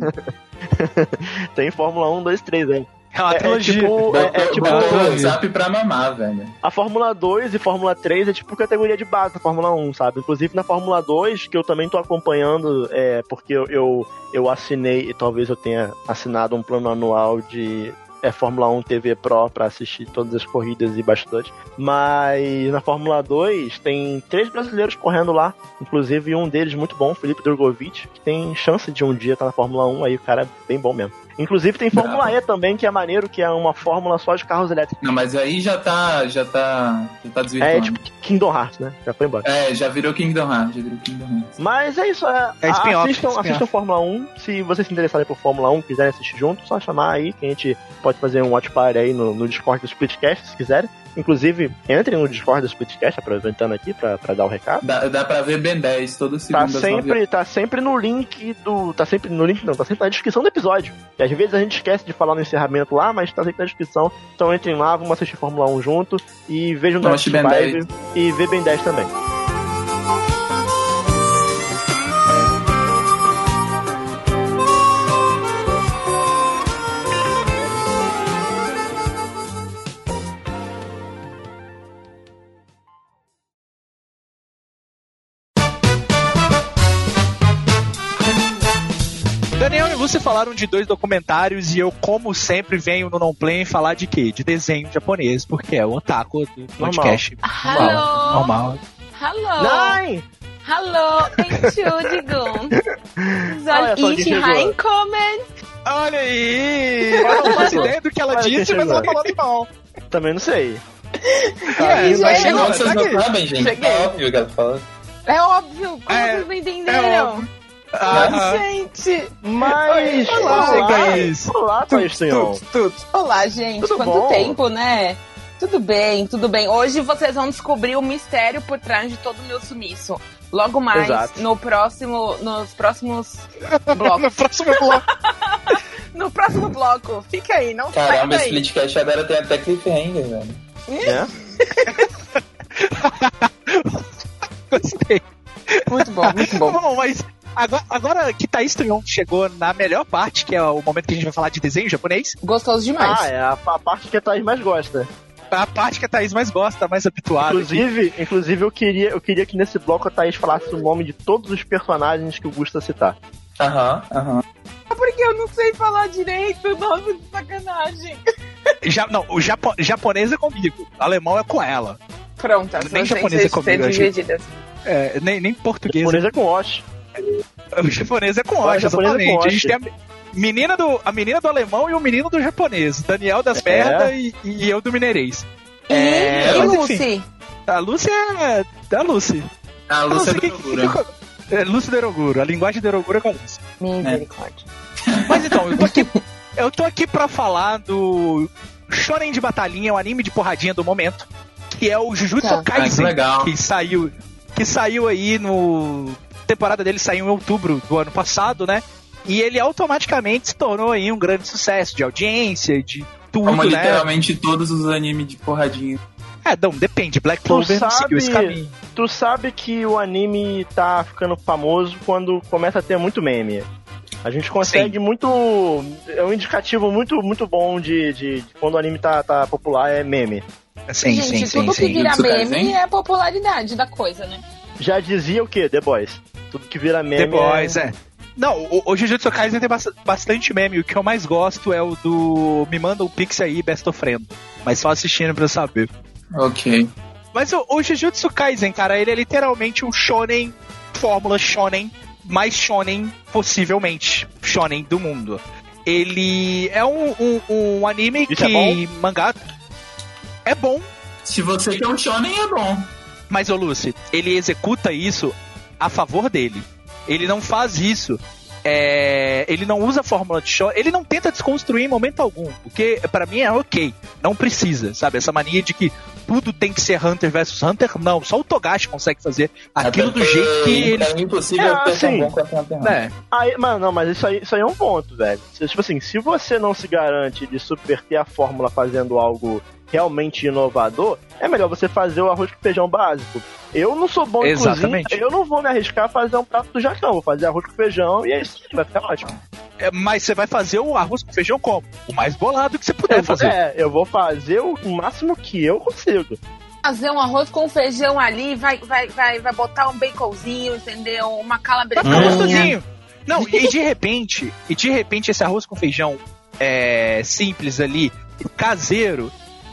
Tem Fórmula 1, 2, 3 aí. É uma É, é trilogia. tipo, é, é tipo. WhatsApp pra mamar, velho. A Fórmula 2 e Fórmula 3 é tipo categoria de base da Fórmula 1, sabe? Inclusive na Fórmula 2, que eu também tô acompanhando, é, porque eu, eu, eu assinei, e talvez eu tenha assinado um plano anual de é, Fórmula 1 TV Pro pra assistir todas as corridas e bastidores. Mas na Fórmula 2 tem três brasileiros correndo lá, inclusive um deles muito bom, Felipe Drogovic, que tem chance de um dia estar na Fórmula 1, aí o cara é bem bom mesmo. Inclusive tem Fórmula E também, que é maneiro, que é uma fórmula só de carros elétricos. Não, mas aí já tá. Já tá. Já tá desvirtuando. É tipo Kingdom Hearts, né? Já foi embora. É, já virou Kingdom Hearts, já virou Kingdom Hearts. Mas é isso, é. É spin-off, assistam, spin-off. assistam Fórmula 1. Se vocês se interessarem por Fórmula 1, quiserem assistir junto, só chamar aí que a gente pode fazer um watch party aí no, no Discord do Splitcast, se quiserem. Inclusive, entrem no Discord do Splitcast, aproveitando aqui pra, pra dar o recado. Dá, dá pra ver Ben 10 todo segundo. Tá às nove sempre, tá sempre no link do. Tá sempre no link, não, tá sempre na descrição do episódio. E às vezes a gente esquece de falar no encerramento lá, mas tá sempre na descrição. Então entrem lá, vamos assistir Fórmula 1 junto e vejam assistir Ben Vibe e vê Ben 10 também. Você falaram de dois documentários e eu, como sempre, venho no Não Play falar de quê? De desenho japonês, porque é o otaku do podcast. Normal. Hello. Normal. Hello. Nine! Hello. Entschuldigung. Soll ich reinkommen? Olha aí! Eu não faço ideia do que ela Olha disse, mas ela falou animal. Também não sei. E aí, É, mas gente? chegou, Vocês tá não aqui. sabem, gente. Cheguei. É óbvio que ela fala. É óbvio. Como É, vocês não é entenderam? óbvio. Ah, Gente. Mas. Olá, olá, Thaís. olá, Thaís Senhor. tudo, tudo. Olá, gente. Tudo Quanto bom? tempo, né? Tudo bem, tudo bem. Hoje vocês vão descobrir o mistério por trás de todo o meu sumiço. Logo mais, Exato. no próximo, nos próximos blocos. No próximo bloco. no próximo bloco. Fica aí, não sai Caramba, esse daí. Splitcast agora tem até cliffhanger, velho. Né? Gostei. Muito bom, muito bom. Bom, mas agora, agora que Thaís Tunhon chegou na melhor parte, que é o momento que a gente vai falar de desenho japonês, Gostoso demais. Ah, é a, a parte que a Thaís mais gosta. a parte que a Thaís mais gosta, mais habituada. Inclusive, inclusive eu, queria, eu queria que nesse bloco a Thaís falasse o nome de todos os personagens que o Gusta citar. Aham, aham. Porque eu não sei falar direito, nossa, de sacanagem. Já, não, o japo, japonês é comigo, alemão é com ela. Pronto, Nem japonês é comigo. É, nem, nem português. Japonês é com Osh. O japonês é com O japonês é com exatamente. a gente tem a menina do, a menina do alemão e o menino do japonês. Daniel das É. merda e, e eu do mineirês. E, É, e mas Lucy? A Lucy é da Lucy. A A Lúcia Lucy, que- do que- é Lucy do Eroguro. A linguagem do Eroguro é com a Lucy. Misericórdia. Mas então, eu tô aqui, eu tô aqui pra falar do Shonen de Batalhinha, o anime de porradinha do momento, que é o Jujutsu Tá. Ah, que Kaisen, legal. que saiu que saiu aí no a temporada dele saiu em outubro do ano passado, né? E ele automaticamente se tornou aí um grande sucesso de audiência, de tudo, Como né? literalmente todos os animes de porradinha. É, não, depende. Black Clover sabe- seguiu esse caminho. Tu sabe que o anime tá ficando famoso quando começa a ter muito meme. A gente consegue muito. É um indicativo muito, muito bom de, de, de quando o anime tá, tá popular, é meme. Sim, Gente, sim, sim, tudo que sim. vira meme é a popularidade da coisa, né? Já dizia o quê? The Boys. Tudo que vira meme. The Boys, é. Não, o, o Jujutsu Kaisen tem bas- bastante meme. O que eu mais gosto é o do Me manda um pix aí, best of friend. Mas só assistindo pra saber. Ok. Mas o, o Jujutsu Kaisen, cara, ele é literalmente um shonen, fórmula shonen, mais shonen possivelmente, shonen do mundo. Ele é um, um, um anime Isso que é bom? mangá é bom, Se você quer um shonen, é bom. mas, ô Lucy, ele executa isso a favor dele. Ele não faz isso. é, ele não usa a fórmula de show, ele não tenta desconstruir em momento algum, porque pra mim é ok, não precisa, sabe? Essa mania de que tudo tem que ser Hunter versus Hunter, não, só o Togashi consegue fazer aquilo do jeito que ele. É impossível É, ter tão assim, bom Hunter. É, Aí, mano, não, mas isso aí, isso aí é um ponto, velho. Tipo assim, se você não se garante de subverter a fórmula fazendo algo realmente inovador, é melhor você fazer o arroz com feijão básico. Eu não sou bom em Exatamente. cozinha, eu não vou me arriscar a fazer um prato do Jacão, vou fazer arroz com feijão e é isso, vai ficar ótimo. é, mas você vai fazer o arroz com feijão como? O mais bolado que você puder Eu vou- fazer. É, eu vou fazer o máximo que eu consigo. Fazer um arroz com feijão ali, vai, vai, vai, vai botar um baconzinho, entendeu? Uma Vai calabresinha. ficar gostosinho. Não, e de repente, e de repente esse arroz com feijão é, simples ali, caseiro,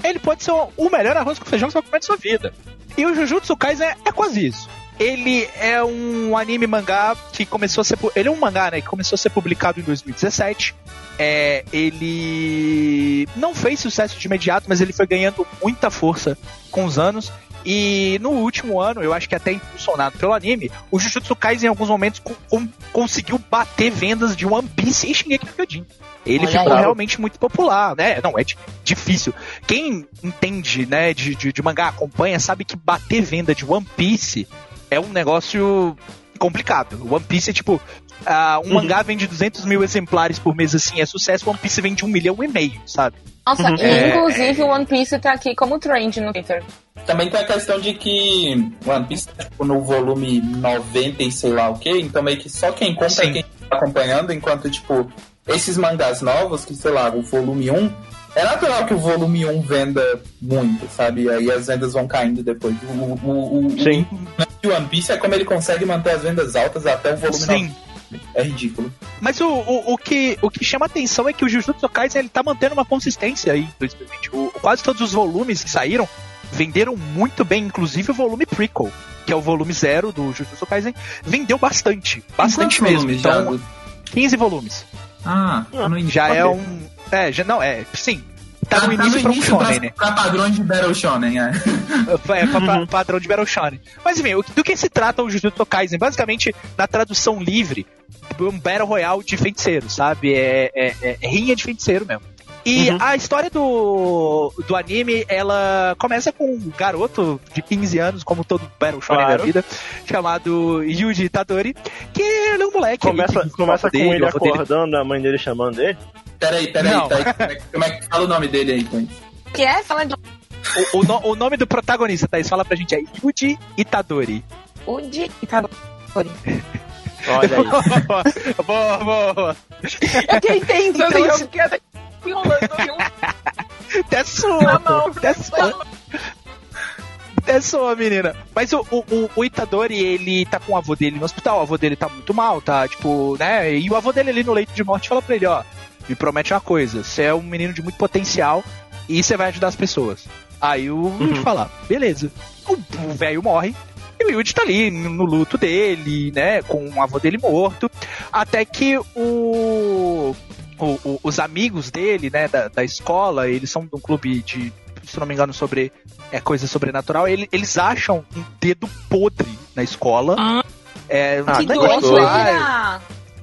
ele pode ser o melhor arroz com feijão que você vai comer na sua vida. E o Jujutsu Kaisen é, é quase isso. Ele é um anime mangá que começou a ser. Ele é um mangá, né? Que começou a ser publicado em 2017. É, ele não fez sucesso de imediato, mas ele foi ganhando muita força com os anos. E no último ano, eu acho que até impulsionado pelo anime, o Jujutsu Kaisen em alguns momentos com, com, conseguiu bater vendas de One Piece e Shingeki no Kyojin. Ele Olha ficou aí. realmente muito popular, né? Não, é di- difícil. Quem entende, né, de, de, de mangá, acompanha, sabe que bater venda de One Piece é um negócio complicado. One Piece é tipo. ah, um mangá vende 200 mil exemplares por mês, assim, é sucesso. One Piece vende um milhão e meio, sabe? Nossa, Uhum. e É, inclusive o One Piece tá aqui como trend no Twitter. Também tem a questão de que One Piece tá tipo, no volume 90 e sei lá o que, então meio que só quem compra Sim. é quem tá acompanhando, enquanto, tipo, esses mangás novos, que sei lá, o volume 1, é natural que o volume 1 venda muito, sabe? E aí as vendas vão caindo depois. O, o, o, o- Sim. o One Piece é como ele consegue manter as vendas altas até o volume Sim. 90. É ridículo. Mas o, o, o, que, o que chama atenção é que o Jujutsu Kaisen ele tá mantendo uma consistência aí em 2020. O, quase todos os volumes que saíram venderam muito bem, inclusive o volume prequel, que é o volume zero do Jujutsu Kaisen, vendeu bastante. Bastante mesmo. já Então, do- 15 volumes. Ah. Já é um. É, já não, é. Sim. Tá Tá no início pra um shonen, pra, né? pra padrões de Battle Shonen, é. É, pra, pra- padrão de Battle Shonen. Mas enfim, do que se trata o Jujutsu Kaisen? Basicamente, na tradução livre, um Battle Royale de feiticeiro, sabe? É, é- é- é rinha de feiticeiro mesmo. E Uhum. a história do, do anime, ela começa com um garoto de 15 anos, como todo Battle Shonen Claro. da vida, chamado Yuji Itadori, que ele é um moleque. Começa, começa avô dele, com ele o avô dele- acordando, a mãe dele chamando ele. Peraí, peraí, Não. peraí. Como é, que- como é que fala o nome dele aí, Thaís? Que é? Fala de O, o no- o nome do protagonista, Thaís, fala pra gente, é Yuji Itadori. Uji Itadori. Olha aí. boa, boa. Eu fiquei tensa, Então, assim, eu assim- fiquei até enrolando, viu? Até pô. mão. Até soa, menina. Mas o, o, o- o Itadori, ele tá com o avô dele no hospital, o avô dele tá muito mal, tá, tipo, né? E o avô dele ali no leito de morte fala pra ele, ó, me promete uma coisa, você é um menino de muito potencial e você vai ajudar as pessoas. Aí o Yuji fala, beleza. O velho morre. E o Yuji tá ali no luto dele, né? Com o avô dele morto. Até que o, o- o- os amigos dele, né, da, da escola, eles são de um clube de, se não me engano, sobre é, coisa sobrenatural. ele- eles acham um dedo podre na escola. Ah. É, Ah, que tá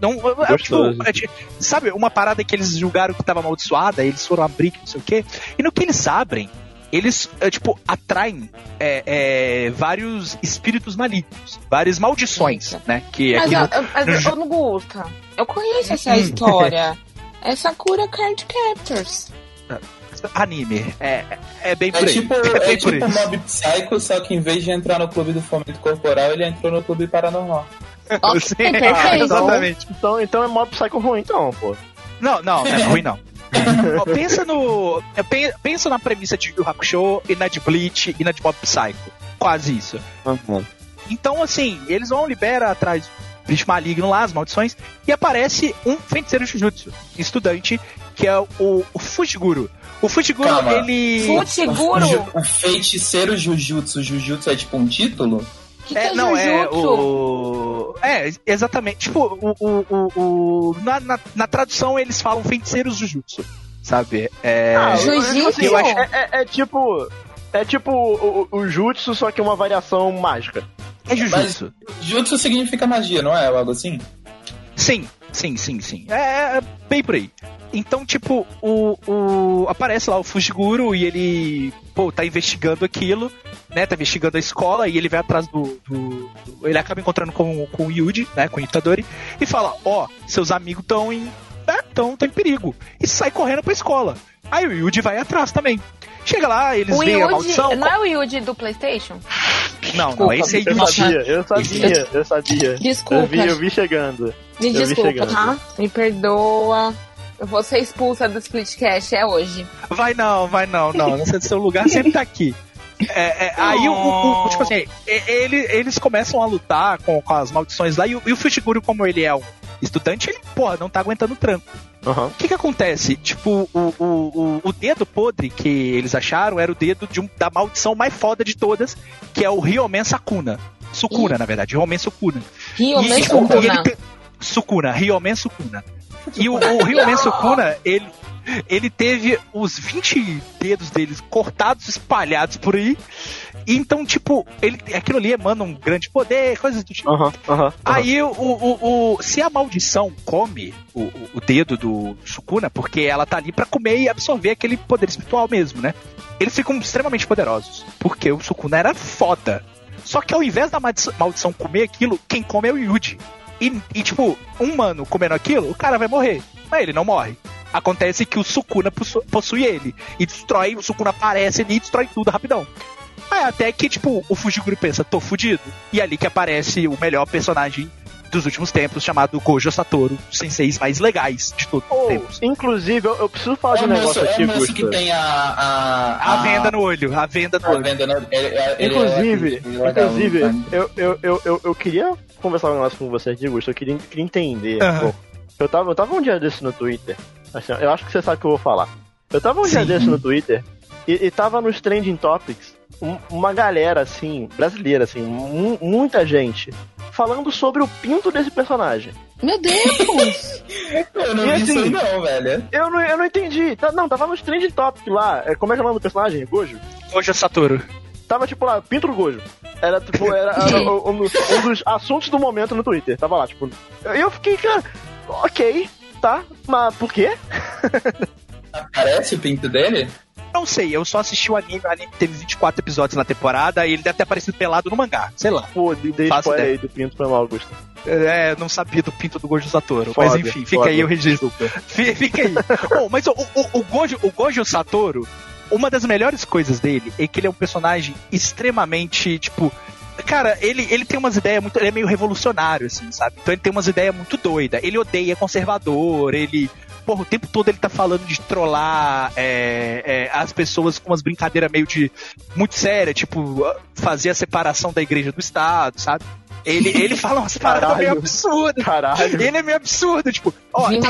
não, é, Gostoso. tipo, é, ti- sabe, uma parada que eles julgaram que tava amaldiçoada, eles foram abrir, não sei o quê. E no que eles abrem, eles, é, tipo, atraem é, é, vários espíritos malignos, várias maldições, né? Que Mas, aqui no- eu, mas eu não gusta. Eu conheço essa história. É Sakura Card Captors. anime. É, é bem por É aí. tipo, é bem é por tipo isso. Mob Psycho, só que em vez de entrar no clube do fomento corporal, ele entrou no clube paranormal. Sim, perfeito. exatamente. Então, então é mob psycho ruim, então, pô. Não, não, não é ruim não. Ó, pensa no. é, pen- Pensa na premissa de Yu Hakusho e na de Bleach e na de Mob Psycho. Quase isso. Então, assim, eles vão libera atrás do bicho maligno lá, as maldições, e aparece um feiticeiro Jujutsu, estudante, que é o, o Fujiguro. O Fujiguro, Calma. ele. Futiguro? O, ju- o feiticeiro Jujutsu. Jujutsu é tipo um título? Que, que É, é não, é Jujutsu? o. É, exatamente. Tipo, o. o, o, o- na, na, na tradução eles falam feiticeiros Jujutsu. Sabe? É. Ah, Jiu-jitsu? assim, eu acho- é, é- é tipo. É tipo o, o, o jutsu, só que uma variação mágica. é Jujutsu. Jutsu significa magia, não é? Algo assim? Sim, sim, sim, sim. É, é bem por aí. Então, tipo, o, o. Aparece lá o Fujiguro e ele. Pô, tá investigando aquilo, né? Tá investigando a escola e ele vai atrás do. do- do- ele acaba encontrando com, com o Yuji, né? Com o Itadori, e fala: Ó, seus amigos estão em. estão em perigo. E sai correndo pra escola. Aí o Yuji vai atrás também. Chega lá, eles O veem a maldição. não é o Yuji do Playstation? Não, não, Desculpa, esse é Eu Yuji. sabia, eu sabia, eu sabia. Desculpa, Eu vi, eu vi chegando. me eu desculpa, chegando. tá? Me perdoa. Eu vou ser expulsa do Splitcast, é hoje. Vai não, vai não, não. Não sei do seu lugar, sempre tá aqui. É, é, aí o, o- o- tipo assim, ele- eles começam a lutar com, com as maldições lá, e o, e o Fushiguro, como ele é um estudante, ele, porra, não tá aguentando o tranco. Aham. O que que acontece? Tipo, o, o, o, o dedo podre que eles acharam era o dedo de um- da maldição mais foda de todas, que é o Ryomen Sakuna. Sukuna, na verdade. Ryomen Sukuna. Ryomen E- Sukuna. e ele Sukuna, Ryomen Sukuna. E o, o Ryomen Sukuna, ele, ele teve os 20 dedos dele cortados, espalhados por aí. Então, tipo, ele, aquilo ali emana um grande poder, coisas do tipo. Aham, aham. aham. Aí, o, o, o- se a maldição come o, o- dedo do Sukuna, porque ela tá ali pra comer e absorver aquele poder espiritual mesmo, né? Eles ficam extremamente poderosos, porque o Sukuna era foda. Só que ao invés da maldição, maldição comer aquilo, quem come é o Yuji. E, e, tipo, um mano comendo aquilo, o cara vai morrer. Mas ele não morre. Acontece que o Sukuna possu- possui ele. E destrói, o Sukuna aparece ali e destrói tudo rapidão. Aí até que, tipo, o Fujiguro pensa, tô fudido. E é ali que aparece o melhor personagem dos últimos tempos, chamado Gojo Satoru, os senseis mais legais de todos os Oh, tempos. inclusive, eu, eu preciso falar de É um o moço, negócio é aqui, o moço Gusto. que tem a. A, A venda no olho, a venda no A olho. venda no. Ele, ele- ele Inclusive, é legal, inclusive né? eu, eu, eu, eu, eu queria conversar um negócio com você aqui, Gusto. Eu queria, queria entender. Aham. pô. Eu, tava, eu tava um dia desse no Twitter. Assim, eu acho que você sabe o que eu vou falar. Eu tava um dia Sim. desse no Twitter e, e tava nos Trending Topics um- uma galera, assim, brasileira, assim, mu- muita gente, falando sobre o pinto desse personagem. Meu Deus! Eu não E vi isso assim- não, velho. Eu não, eu não entendi. Tá- Não, tava nos Trending Topics lá. É, Como é que é o nome do personagem? Gojo? Gojo Satoru. Tava tipo lá, pinto do Gojo. Era tipo, era, era um, um dos- um dos assuntos do momento no Twitter. Tava lá, tipo. E eu fiquei, cara, ok, tá, mas por quê? Aparece o pinto dele? Não sei, eu só assisti o anime, o anime teve 24 episódios na temporada e ele deve ter aparecido pelado no mangá, sei lá. Pô, de- dei Faço spoiler ideia. aí do pinto foi mal, Augusto. É, não sabia do pinto do Gojo Satoru, Foda, mas enfim, fica foda. aí o registro. Fi- Fica aí. Bom, mas o, o, o, Gojo, o Gojo Satoru, uma das melhores coisas dele é que ele é um personagem extremamente, tipo. Cara, ele, ele tem umas ideias muito. Ele é meio revolucionário, assim, sabe? Então ele tem umas ideias muito doidas. Ele odeia conservador, ele. Porra, o tempo todo ele tá falando de trollar é, é, as pessoas com umas brincadeiras meio de. muito séria, tipo, fazer a separação da igreja do Estado, sabe? Ele, ele fala umas paradas meio absurdas. Caralho. Ele é meio absurdo, tipo, ó, Viva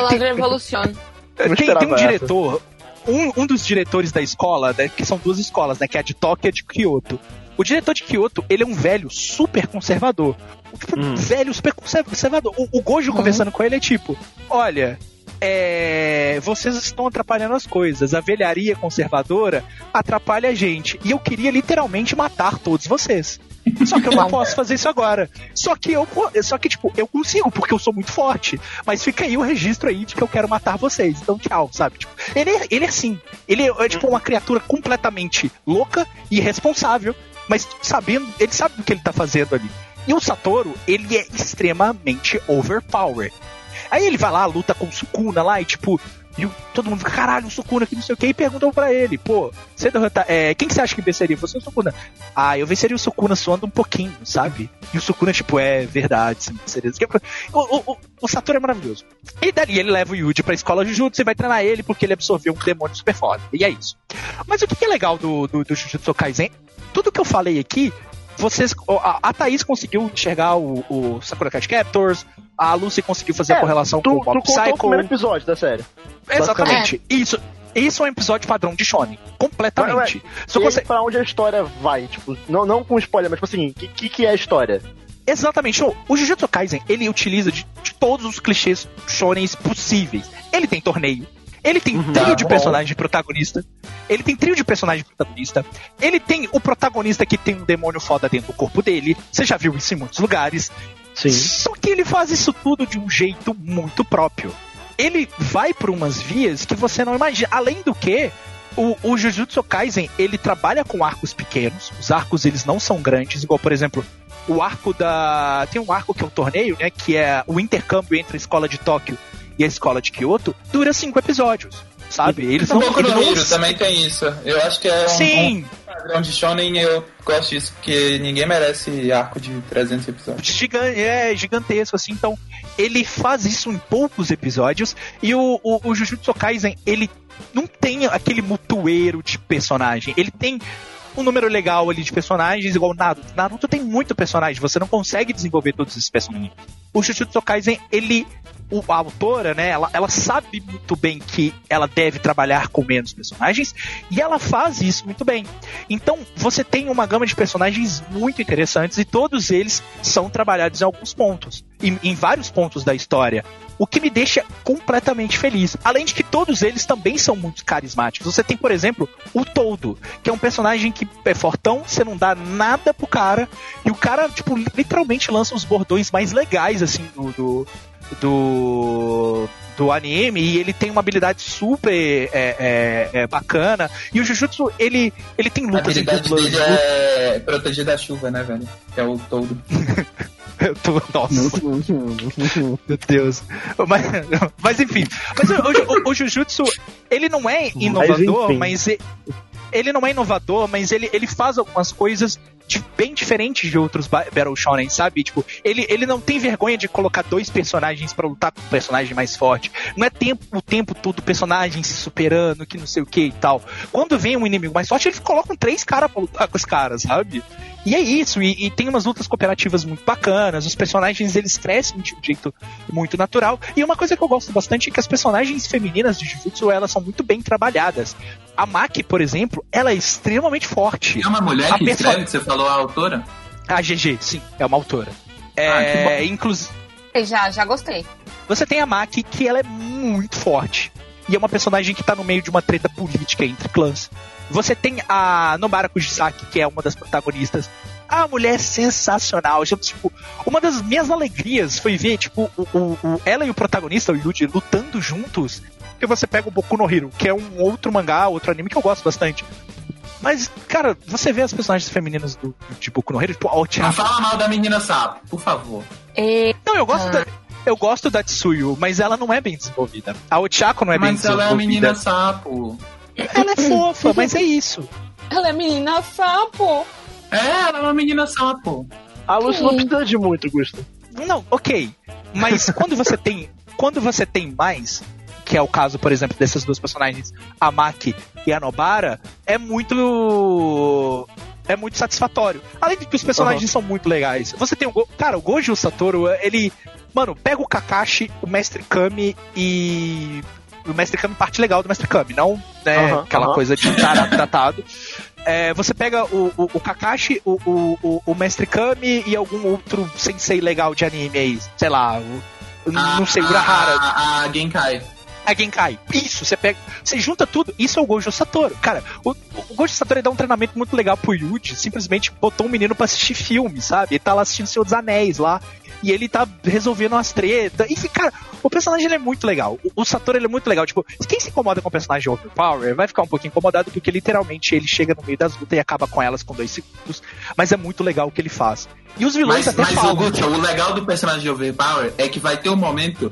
tem, tem, tem, tem um diretor, um, um dos diretores da escola, né, que são duas escolas, né, que é a de Tóquio e a de Kyoto. O diretor de Kyoto, ele é um velho super conservador. Tipo, Hum. velho super conservador. O, o Gojo Uhum. conversando com ele é tipo, olha, é, vocês estão atrapalhando as coisas. A velharia conservadora atrapalha a gente. E eu queria literalmente matar todos vocês. Só que eu não posso fazer isso agora. Só que eu, só que tipo, eu consigo porque eu sou muito forte. Mas fica aí o registro aí de que eu quero matar vocês. Então tchau, sabe? Tipo, ele, é, ele é assim. Ele é, é, tipo uma criatura completamente louca e irresponsável, mas sabendo, ele sabe do que ele tá fazendo ali. E o Satoru, ele é extremamente overpowered. Aí ele vai lá, luta com o Sukuna lá e tipo, e todo mundo fica, caralho, o Sukuna que não sei o que, e perguntam pra ele, pô, você derrotar, é, quem que você acha que venceria? Você ou o Sukuna? Ah, eu venceria o Sukuna suando um pouquinho, sabe? E o Sukuna, tipo, é verdade, sim, venceria. O, o, o, Satoru é maravilhoso. E dali ele leva o Yuji pra escola Jujutsu e vai treinar ele porque ele absorveu um demônio super foda. E é isso. Mas o que que é legal do, do, do Jujutsu Kaisen? Tudo que eu falei aqui, vocês. A, a Thaís conseguiu enxergar o, o Sakura Card Captors, a Lucy conseguiu fazer É, a correlação Tu, com o tu Mob contou o primeiro Psycho. episódio da série. Exatamente. Isso. Isso é um episódio padrão de Shonen. Completamente. Só e que você- aí, pra onde a história vai? Tipo, não, não com spoiler, mas tipo assim, o que, que, que é a história? Exatamente. O, o Jujutsu Kaisen, ele utiliza de, de todos os clichês shonens possíveis. Ele tem torneio. Ele tem Uhum. trio de bom. personagem protagonista. Ele tem trio de personagem protagonista. Ele tem o protagonista que tem um demônio foda dentro do corpo dele. Você já viu isso em muitos lugares. Sim. Só que ele faz isso tudo de um jeito muito próprio. Ele vai por umas vias que você não imagina. Além do que, o, o Jujutsu Kaisen, ele trabalha com arcos pequenos. Os arcos, eles não são grandes. Igual, por exemplo, o arco da... Tem um arco que é um torneio, né? Que é o intercâmbio entre a escola de Tóquio e a escola de Kyoto. Dura cinco episódios, sabe? Eles Um não... pouco eles no não- também tem isso. Eu acho que é um, Sim, um padrão de shonen eu gosto disso, porque ninguém merece arco de 300 episódios. é gigantesco, assim. Então, ele faz isso em poucos episódios. E o, o, o Jujutsu Kaisen, ele não tem aquele mutueiro de personagem. Ele tem um número legal ali de personagens, igual Naruto. Naruto tem muito personagem, você não consegue desenvolver todos esses personagens. O Jujutsu Kaisen, ele o, a autora, né, ela, ela sabe muito bem que ela deve trabalhar com menos personagens e ela faz isso muito bem. Então, você tem uma gama de personagens muito interessantes e todos eles são trabalhados em alguns pontos, em, em vários pontos da história. O que me deixa completamente feliz. Além de que todos eles também são muito carismáticos. Você tem, por exemplo, o Todo, que é um personagem que é fortão, você não dá nada pro cara, e o cara, tipo, literalmente lança os bordões mais legais, assim, do, do do, do anime e ele tem uma habilidade super é, é, é bacana. E o Jujutsu, ele, ele tem lutas A habilidade duplas, dele é proteger da chuva, né, velho? Que é o todo. Tô, nossa, meu Deus. Mas, mas enfim. Mas o, o, o Jujutsu, ele não é inovador, enfim. mas, e- ele não é inovador, mas ele, ele faz algumas coisas bem diferentes de outros ba- Battle Shonen, sabe? Tipo, ele, ele não tem vergonha de colocar dois personagens pra lutar com um personagem mais forte. Não é tempo, o tempo todo o personagem se superando, que não sei o que e tal. Quando vem um inimigo mais forte, eles colocam três caras pra lutar com os caras, sabe? E é isso, e, e tem umas lutas cooperativas muito bacanas, os personagens eles crescem de um jeito muito natural. E uma coisa que eu gosto bastante é que as personagens femininas de Jujutsu, elas são muito bem trabalhadas. A Maki, por exemplo, ela é extremamente forte. É uma mulher A que perso- escreve, que você falou a autora? A GG, sim, é uma autora. Ah, É, inclusive, Já, já gostei. você tem a Maki, que ela é muito forte. E é uma personagem que tá no meio de uma treta política entre clãs. Você tem a Nobara Kujisaki, que é uma das protagonistas. A mulher é sensacional. Tipo, uma das minhas alegrias foi ver, tipo, o, o- o- ela e o protagonista, o Yuji, lutando juntos. E você pega o Boku no Hero, que é um outro mangá, outro anime que eu gosto bastante. Mas, cara, você vê as personagens femininas do, de Boku no Hero, tipo, a Não Ochako. fala mal da menina sapo, por favor. E, Não, eu gosto Ah. da. Eu gosto da Tsuyu, mas ela não é bem desenvolvida. A Ochako não é bem Mas ela é desenvolvida. a menina sapo. Ela é fofa, mas é isso. ela é menina sapo. É, ela é uma menina sapo. A Lucy não precisa de muito, Gusto. Não, ok. Mas quando você tem. Quando você tem mais, que é o caso, por exemplo, dessas duas personagens, a Maki e a Nobara, é muito. É muito satisfatório. Além de que os personagens são muito legais. Você tem o. Go- Cara, o Gojo Satoru, ele. Mano, pega o Kakashi, o Mestre Kami e. O Mestre Kami, parte legal do Mestre Kami, não né, Aham, aquela aham. coisa de tratado. É, você pega o, o, o Kakashi, o, o, o, o Mestre Kami e algum outro sensei legal de anime aí. Sei lá, o, não sei, Urahara, A, a, a Genkai. A Genkai. Isso, você pega. Você junta tudo, isso é o Gojo Satoru. Cara, o, o Gojo Satoru dá um treinamento muito legal pro Yuji, simplesmente botou um menino pra assistir filme, sabe? Ele tá lá assistindo Senhor dos Anéis lá. E ele tá resolvendo umas tretas. Enfim, cara, o personagem ele é muito legal. O, o Satoru ele é muito legal. Tipo, quem se incomoda com o personagem overpower vai ficar um pouquinho incomodado porque literalmente ele chega no meio das lutas e acaba com elas com dois segundos. Mas é muito legal o que ele faz. E os vilões Mas, até mas o falam. Gucci, o legal do personagem de Overpower é que vai ter um momento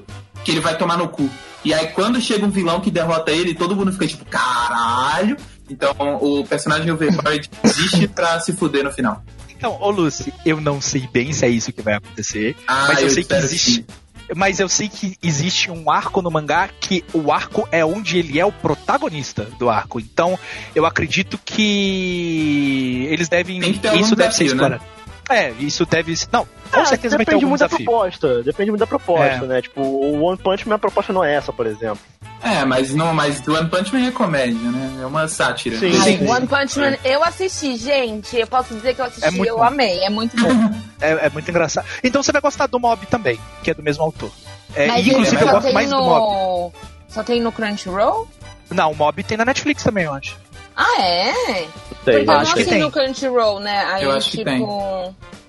que ele vai tomar no cu. E aí quando chega um vilão que derrota ele, todo mundo fica tipo, caralho. Então o personagem Overpower existe pra se fuder no final. Então, ô Lucy, eu não sei bem se é isso que vai acontecer. Ah, mas eu, sei que existe. Mas eu sei que existe um arco no mangá que o arco é onde ele é o protagonista do arco. Então, eu acredito que eles devem. Isso deve ser desafio, né? É, isso deve. Não, com É, certeza vai ter depende algum muito da desafio. proposta. Depende muito da proposta, É. né? Tipo, o One Punch Man, a proposta não é essa, por exemplo. É, mas não, mas o One Punch Man é comédia, né? É uma sátira. Sim, Ai, sim. One Punch Man, eu assisti, gente. Eu posso dizer que eu assisti É muito eu bom. amei. É muito bom. É, é muito engraçado. Então você vai gostar do Mob também, que é do mesmo autor. É, Mas e, inclusive é, eu gosto mais do Mob. no. Só tem no Crunchyroll? Não, o Mob tem na Netflix também, eu acho. Ah, é? Sei. Porque eu não acho que assino tem. no Crunchyroll, né? Aí, Eu acho que tipo. tem.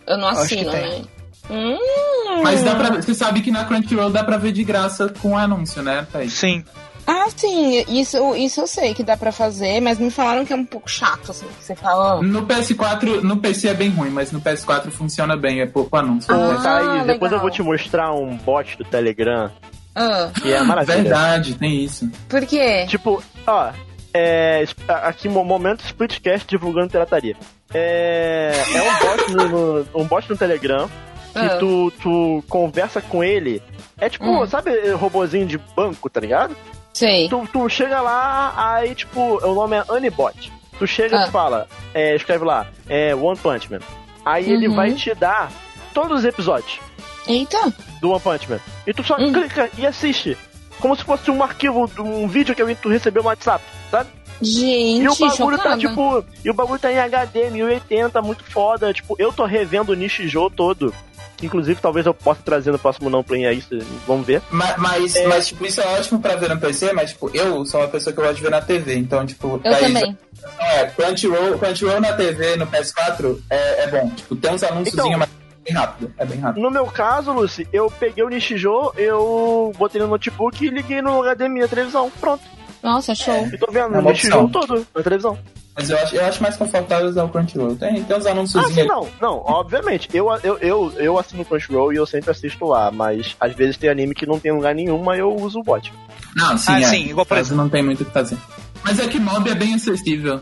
Eu não que assino, tem. né? Hum. Mas dá pra, você sabe que na Crunchyroll dá pra ver de graça com anúncio, né, Thaís? Sim. Ah, sim, isso, isso eu sei que dá pra fazer, mas me falaram que é um pouco chato, assim, que você fala. No PS4, no PC é bem ruim, mas no PS4 funciona bem, é pouco anúncio. Ah, Ô, né? Thaís, depois eu vou te mostrar um bot do Telegram Ah, que é maravilha. Verdade, tem isso. por quê? Tipo, ó, é, aqui mo- momento Splitcast divulgando pirataria. É, é um bot no, um bot no Telegram que Ah. tu, tu conversa com ele. É tipo, Hum. sabe, robozinho de banco, tá ligado? Sei. Tu, tu chega lá, aí tipo, o nome é Anibot. Tu chega Ah. e fala, é, escreve lá, é One Punch Man. Aí ele Uhum. vai te dar todos os episódios Eita. do One Punch Man. E tu só Hum. clica e assiste. Como se fosse um arquivo, um vídeo que tu recebeu no WhatsApp, sabe? Gente, E o bagulho chocada. tá tipo. E o bagulho tá em HD, 1080, muito foda. Tipo, eu tô revendo o Nishijou todo. Inclusive, talvez eu possa trazer no próximo não play aí, vamos ver. Mas, mas, É. mas, tipo, isso é ótimo pra ver no PC, mas, tipo, eu sou uma pessoa que eu gosto de ver na TV, então, tipo... Eu daí- também. É, Crunchyroll, Crunchyroll na TV, no PS4, é, é bom. Tipo, tem uns anúnciozinhos, Então- mas bem rápido, é bem rápido. No meu caso, Lucy, eu peguei o Nishijou, eu botei no notebook e liguei no HDMI na televisão. Pronto. Nossa, show. E tô vendo É o opção. todo na televisão. Mas eu acho, eu acho mais confortável usar o Crunchyroll. Tem, tem uns Ah, anúnciozinhos sim, não, não, obviamente. Eu, eu, eu, eu assino o Crunchyroll e eu sempre assisto lá, mas às vezes tem anime que não tem lugar nenhum, mas eu uso o bot. Não, sim, Ah, é. sim, igual por Caso não tem muito o que fazer. Mas é que mob é bem acessível.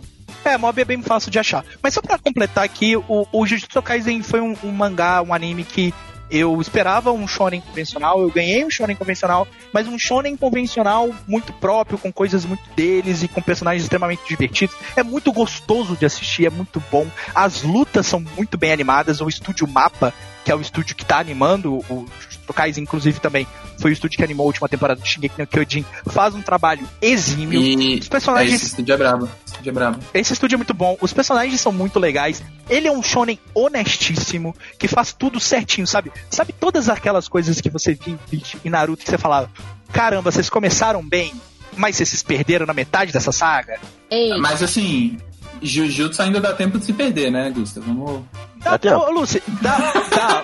É, Mob é bem fácil de achar. Mas só pra completar aqui, o, o Jujutsu Kaisen foi um, um mangá, um anime que eu esperava um shonen convencional, eu ganhei um shonen convencional, mas um shonen convencional muito próprio, com coisas muito deles e com personagens extremamente divertidos. É muito gostoso de assistir, é muito bom. As lutas são muito bem animadas. O estúdio Mapa, que é o estúdio que tá animando o Jujutsu Kaisen, inclusive também foi o estúdio que animou a última temporada de Shingeki no Kyojin, faz um trabalho exímio. E Os é, personagens esse estúdio é brabo. Esse estúdio é brabo. esse estúdio é muito bom, os personagens são muito legais. Ele é um shonen honestíssimo, que faz tudo certinho, sabe? Sabe todas aquelas coisas que você viu em Bleach e Naruto que você falava: caramba, vocês começaram bem, mas vocês se perderam na metade dessa saga? Ei, Mas assim, Jujutsu ainda dá tempo de se perder, né, Gustavo? Vamos... Dá, Dá tempo. ô, Lucy, dá, dá,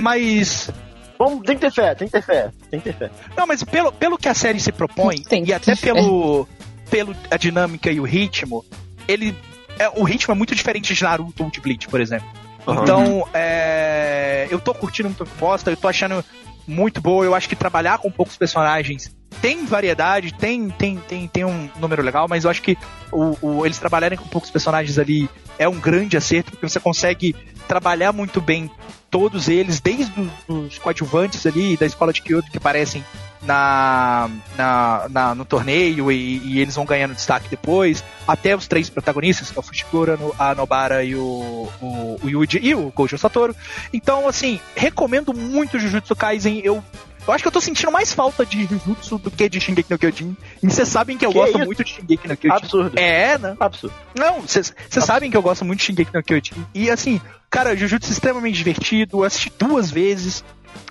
mas. Vamos, tem que ter fé, tem que ter fé, tem que ter fé. Não, mas pelo, pelo que a série se propõe, Tem e até pelo, pelo a dinâmica e o ritmo, ele. É, o ritmo é muito diferente de Naruto ou de Bleach, por exemplo. Uhum. Então, é, eu tô curtindo muito a proposta, eu tô achando muito boa. Eu acho que trabalhar com poucos personagens tem variedade, tem, tem, tem, tem um número legal, mas eu acho que o, o- eles trabalharem com poucos personagens ali é um grande acerto, porque você consegue trabalhar muito bem todos eles, desde os, coadjuvantes ali da escola de Kyoto que aparecem na, na, na- no torneio e, e eles vão ganhando destaque depois, até os três protagonistas, que é o a Nobara e o, o, o Yuji e o Gojo Satoru. Então, assim, recomendo muito Jujutsu Kaisen. Eu, eu acho que eu tô sentindo mais falta de Jujutsu do que de Shingeki no Kyojin. E vocês sabem que eu Que gosto isso? muito de Shingeki no Kyojin. Absurdo. É, né? Absurdo. Não, vocês sabem que eu gosto muito de Shingeki no Kyojin. E assim, cara, Jujutsu é extremamente divertido. Eu assisti duas vezes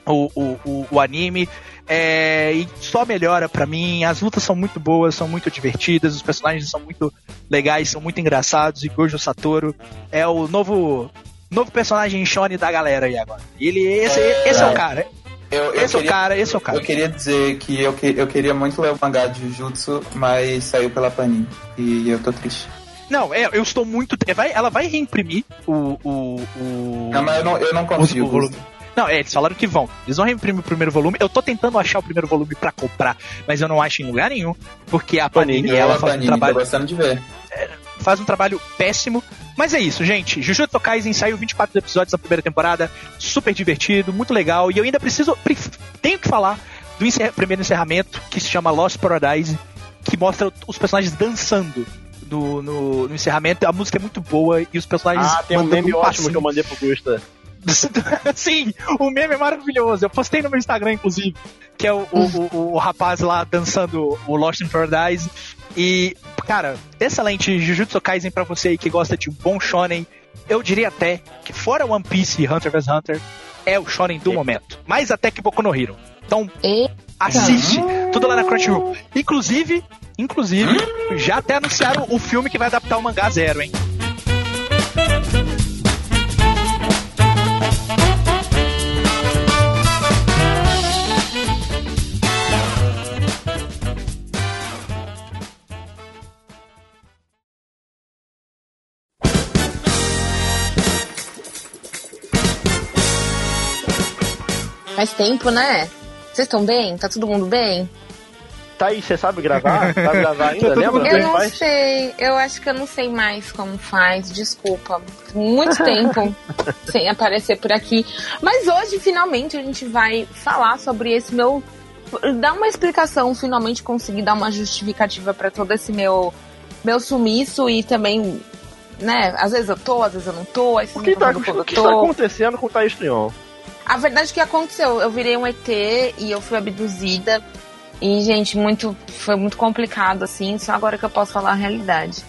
o, o, o, o anime. é, e só melhora pra mim. As lutas são muito boas, são muito divertidas. Os personagens são muito legais, são muito engraçados. E Gojo Satoru é o novo. Novo personagem Shonen da galera aí agora. Ele, esse, esse é o cara. Eu, eu Esse é o queria- cara, esse é o cara. Eu queria dizer que eu, que eu queria muito ler o mangá de Jujutsu, mas saiu pela Panini. E eu tô triste. Não, é, eu estou muito. é, vai- ela vai reimprimir o. o, o... Não, mas eu não, eu não consigo. o volume. Não, é, eles falaram que vão. Eles vão reimprimir o primeiro volume. Eu tô tentando achar o primeiro volume pra comprar, mas eu não acho em lugar nenhum, porque a Panini, Eu, ela faz um, Panini, tô trabalho, gostando de ver. faz um trabalho péssimo. Mas é isso, gente. Jujutsu Kaisen saiu 24 episódios da primeira temporada, super divertido, muito legal. E eu ainda preciso, pre- tenho que falar do encer- primeiro encerramento, que se chama Lost Paradise, que mostra os personagens dançando. No, no, no encerramento, a música é muito boa e os personagens. Ah, tem um meme ótimo passinho. que eu mandei pro Gusta. Sim, o meme é maravilhoso. Eu postei no meu Instagram, inclusive, que é o, o, o- o rapaz lá dançando o Lost in Paradise. E, cara, excelente Jujutsu Kaisen pra você aí que gosta de um bom shonen. Eu diria até que fora One Piece e Hunter vs Hunter, é o shonen do momento. Mais até que Boku no Hero. Então, ei, assiste tudo lá na Crunchyroll. Inclusive, inclusive, já até anunciaram o filme que vai adaptar o mangá zero, hein? Faz tempo, né? Vocês estão bem? Tá todo mundo bem? Tá aí, você sabe gravar? Sabe gravar ainda? Todo Lembra? Eu não faz? sei, eu acho que eu não sei mais como faz, desculpa. Muito tempo sem aparecer por aqui. Mas hoje, finalmente, a gente vai falar sobre esse meu. Dar uma explicação, finalmente conseguir dar uma justificativa para todo esse meu meu sumiço e também, né, às vezes eu tô, às vezes eu não tô, O que, tá, o que está acontecendo com o Thaís Trion? A verdade é que aconteceu, eu virei um ET e eu fui abduzida. E, gente, muito, foi muito complicado, assim, só agora que eu posso falar a realidade.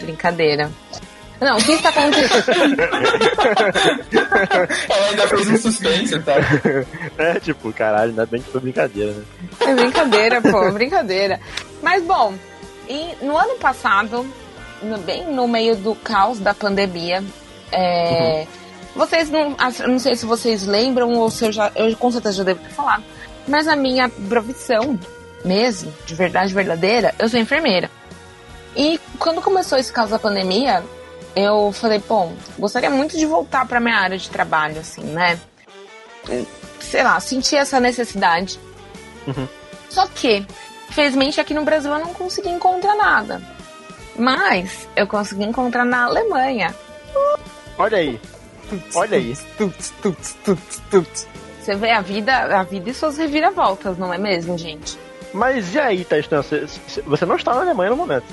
Brincadeira. Não, o que está acontecendo? Ela ainda fez um suspense, tá? É, tipo, caralho, ainda bem que foi brincadeira, né? É brincadeira, pô, brincadeira. Mas, bom, e no ano passado, no- bem no meio do caos da pandemia, é, vocês não. Não sei se vocês lembram ou se eu já. Eu com certeza já devo ter falado. Mas a minha profissão mesmo, de verdade verdadeira, eu sou enfermeira. E quando começou esse caso da pandemia, eu falei, bom, gostaria muito de voltar para minha área de trabalho, assim, né? Sei lá, senti essa necessidade. Só que, infelizmente, aqui no Brasil eu não consegui encontrar nada. Mas eu consegui encontrar na Alemanha. Olha aí. Olha aí. Você vê a vida, a vida e suas reviravoltas, não é mesmo, gente? Mas e aí, Thaís Trion? Você, você não está na Alemanha no momento.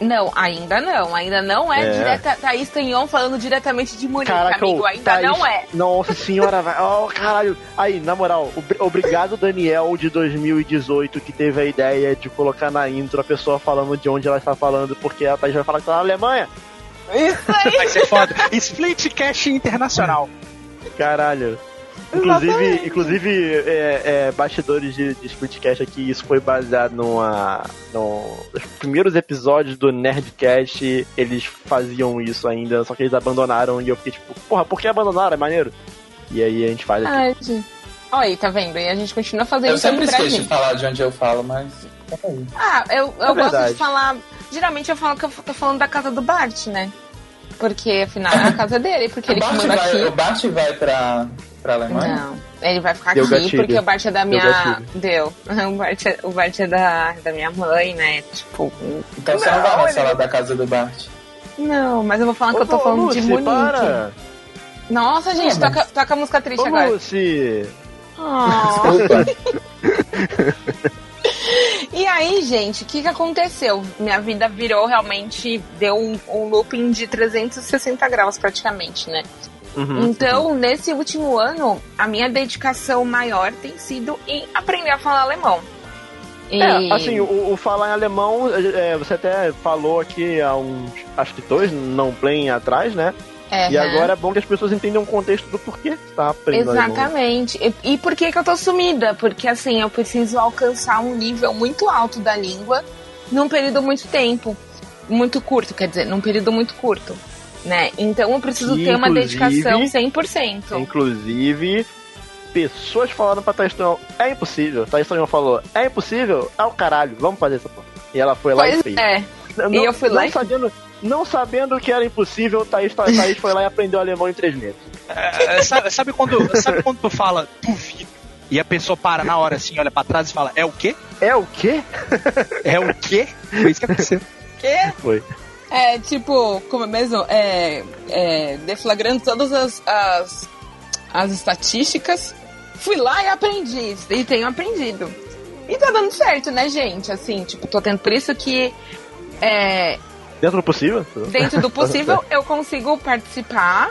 Não, ainda não. Ainda não é, É. direta. Thaís Tanhon falando diretamente de Munique, Caraca, amigo. Ainda Thaís- não é. Nossa senhora, vai. Oh, caralho. Aí, na moral, ob- obrigado, Daniel, de 2018, que teve a ideia de colocar na intro a pessoa falando de onde ela está falando, porque a Thaís vai falar que tá na Alemanha. Vai ser foda. Split Cash Internacional. Caralho. Inclusive, inclusive é, é, bastidores de, de Splitcast aqui, isso foi baseado numa. No, nos primeiros episódios do Nerdcast, eles faziam isso ainda, só que eles abandonaram e eu fiquei tipo, porra, por que abandonaram? É maneiro. E aí a gente faz aqui. Ai, gente. Olha aí, tá vendo? E a gente continua fazendo Eu isso aqui sempre esqueço de falar de onde eu falo, mas. Aí. Ah, eu, eu É gosto de falar. Geralmente eu falo que eu tô falando da casa do Bart, né? Porque afinal é a casa dele, porque ele o, que Bart manda vai, aqui. o Bart vai pra, pra Alemanha? Não, ele vai ficar Deu aqui gatilho. porque o Bart é da Deu minha. gatilho. Deu. O Bart é, o Bart é da, da minha mãe, né? Tipo. Então você não vai na sala da casa do Bart. Não, mas eu vou falar que eu tô Ô, falando Lucy, de Munique. para! Nossa, gente, É, mas- toca, toca a música triste Ô, agora. Lucy! Oh. E aí, gente, o que, que aconteceu? Minha vida virou realmente, deu um, um looping de 360 graus praticamente, né? Uhum. Então, nesse último ano, a minha dedicação maior tem sido em aprender a falar alemão. E... É, assim, o, o falar em alemão, é, você até falou aqui há uns, acho que dois, não play atrás, né? É, E agora é bom que as pessoas entendam o contexto do porquê você tá aprendendo. Exatamente. E, e por que, que eu tô sumida? Porque assim, eu preciso alcançar um nível muito alto da língua num período muito tempo. Muito curto, quer dizer, num período muito curto. Né? Então eu preciso Que, ter uma dedicação 100%. Inclusive, pessoas falaram pra Thaís Tonhão, é impossível. Thaís Tonhão falou, é impossível? É o caralho, vamos fazer essa porra. E ela foi lá e fez. é. Não, E eu fui lá e- sabendo, não sabendo que era impossível, Thaís, Thaís foi lá e aprendeu alemão em três meses. É, sabe, sabe quando, sabe quando tu fala duvido e a pessoa para na hora assim, olha pra trás e fala, é o quê? É o quê? É o quê? Foi isso que aconteceu. Quê? Foi. É, tipo, como é mesmo? É, é, deflagrando todas as, as, as estatísticas. Fui lá e aprendi. E tenho aprendido. E tá dando certo, né, gente? Assim, tipo, tô tendo. Por isso que. É, Dentro do possível? dentro do possível, eu consigo participar.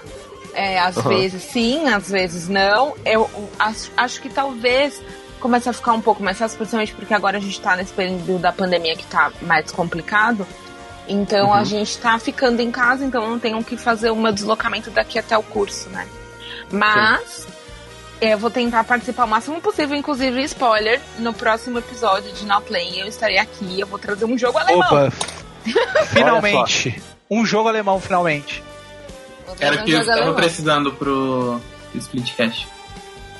É, às Aham. vezes sim, às vezes não. Eu acho, acho que talvez comece a ficar um pouco mais fácil, principalmente porque agora a gente tá nesse período da pandemia que tá mais complicado. Então a gente tá ficando em casa, então eu não tenho que fazer o meu deslocamento daqui até o curso, né? Mas eu vou tentar participar o máximo possível, inclusive spoiler, no próximo episódio de Now Play eu estarei aqui, eu vou trazer um jogo alemão. Opa! Finalmente! Um jogo alemão, finalmente. Era o que eu jogo tava alemão. precisando pro Splitcast.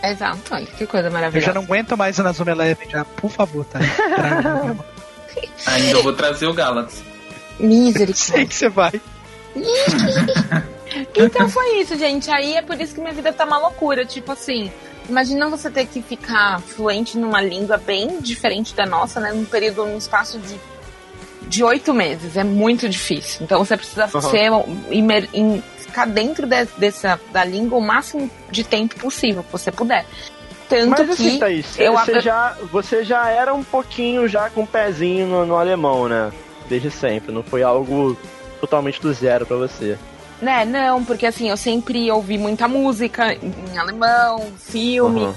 Exato, olha que coisa Eu maravilhosa. já não aguento mais na Zona Eleven, já. Por favor, tá? Traga. Ainda eu vou trazer o Galaxy. Sei Misericórdia. que você vai. Então foi isso, gente. Aí é por isso que minha vida tá uma loucura. Tipo assim, imagina você ter que ficar fluente numa língua bem diferente da nossa, né? Num período, num espaço de de oito meses. É muito difícil. Então você precisa Uhum. ser imer, em- ficar dentro de- dessa da língua o máximo de tempo possível que você puder. Tanto Mas que assim, Thaís, eu você, ab- já, você já era um pouquinho já com o pezinho no, no alemão, né? desde sempre, não foi algo totalmente do zero para você. Né, não, porque assim, eu sempre ouvi muita música em alemão, filme. Uhum.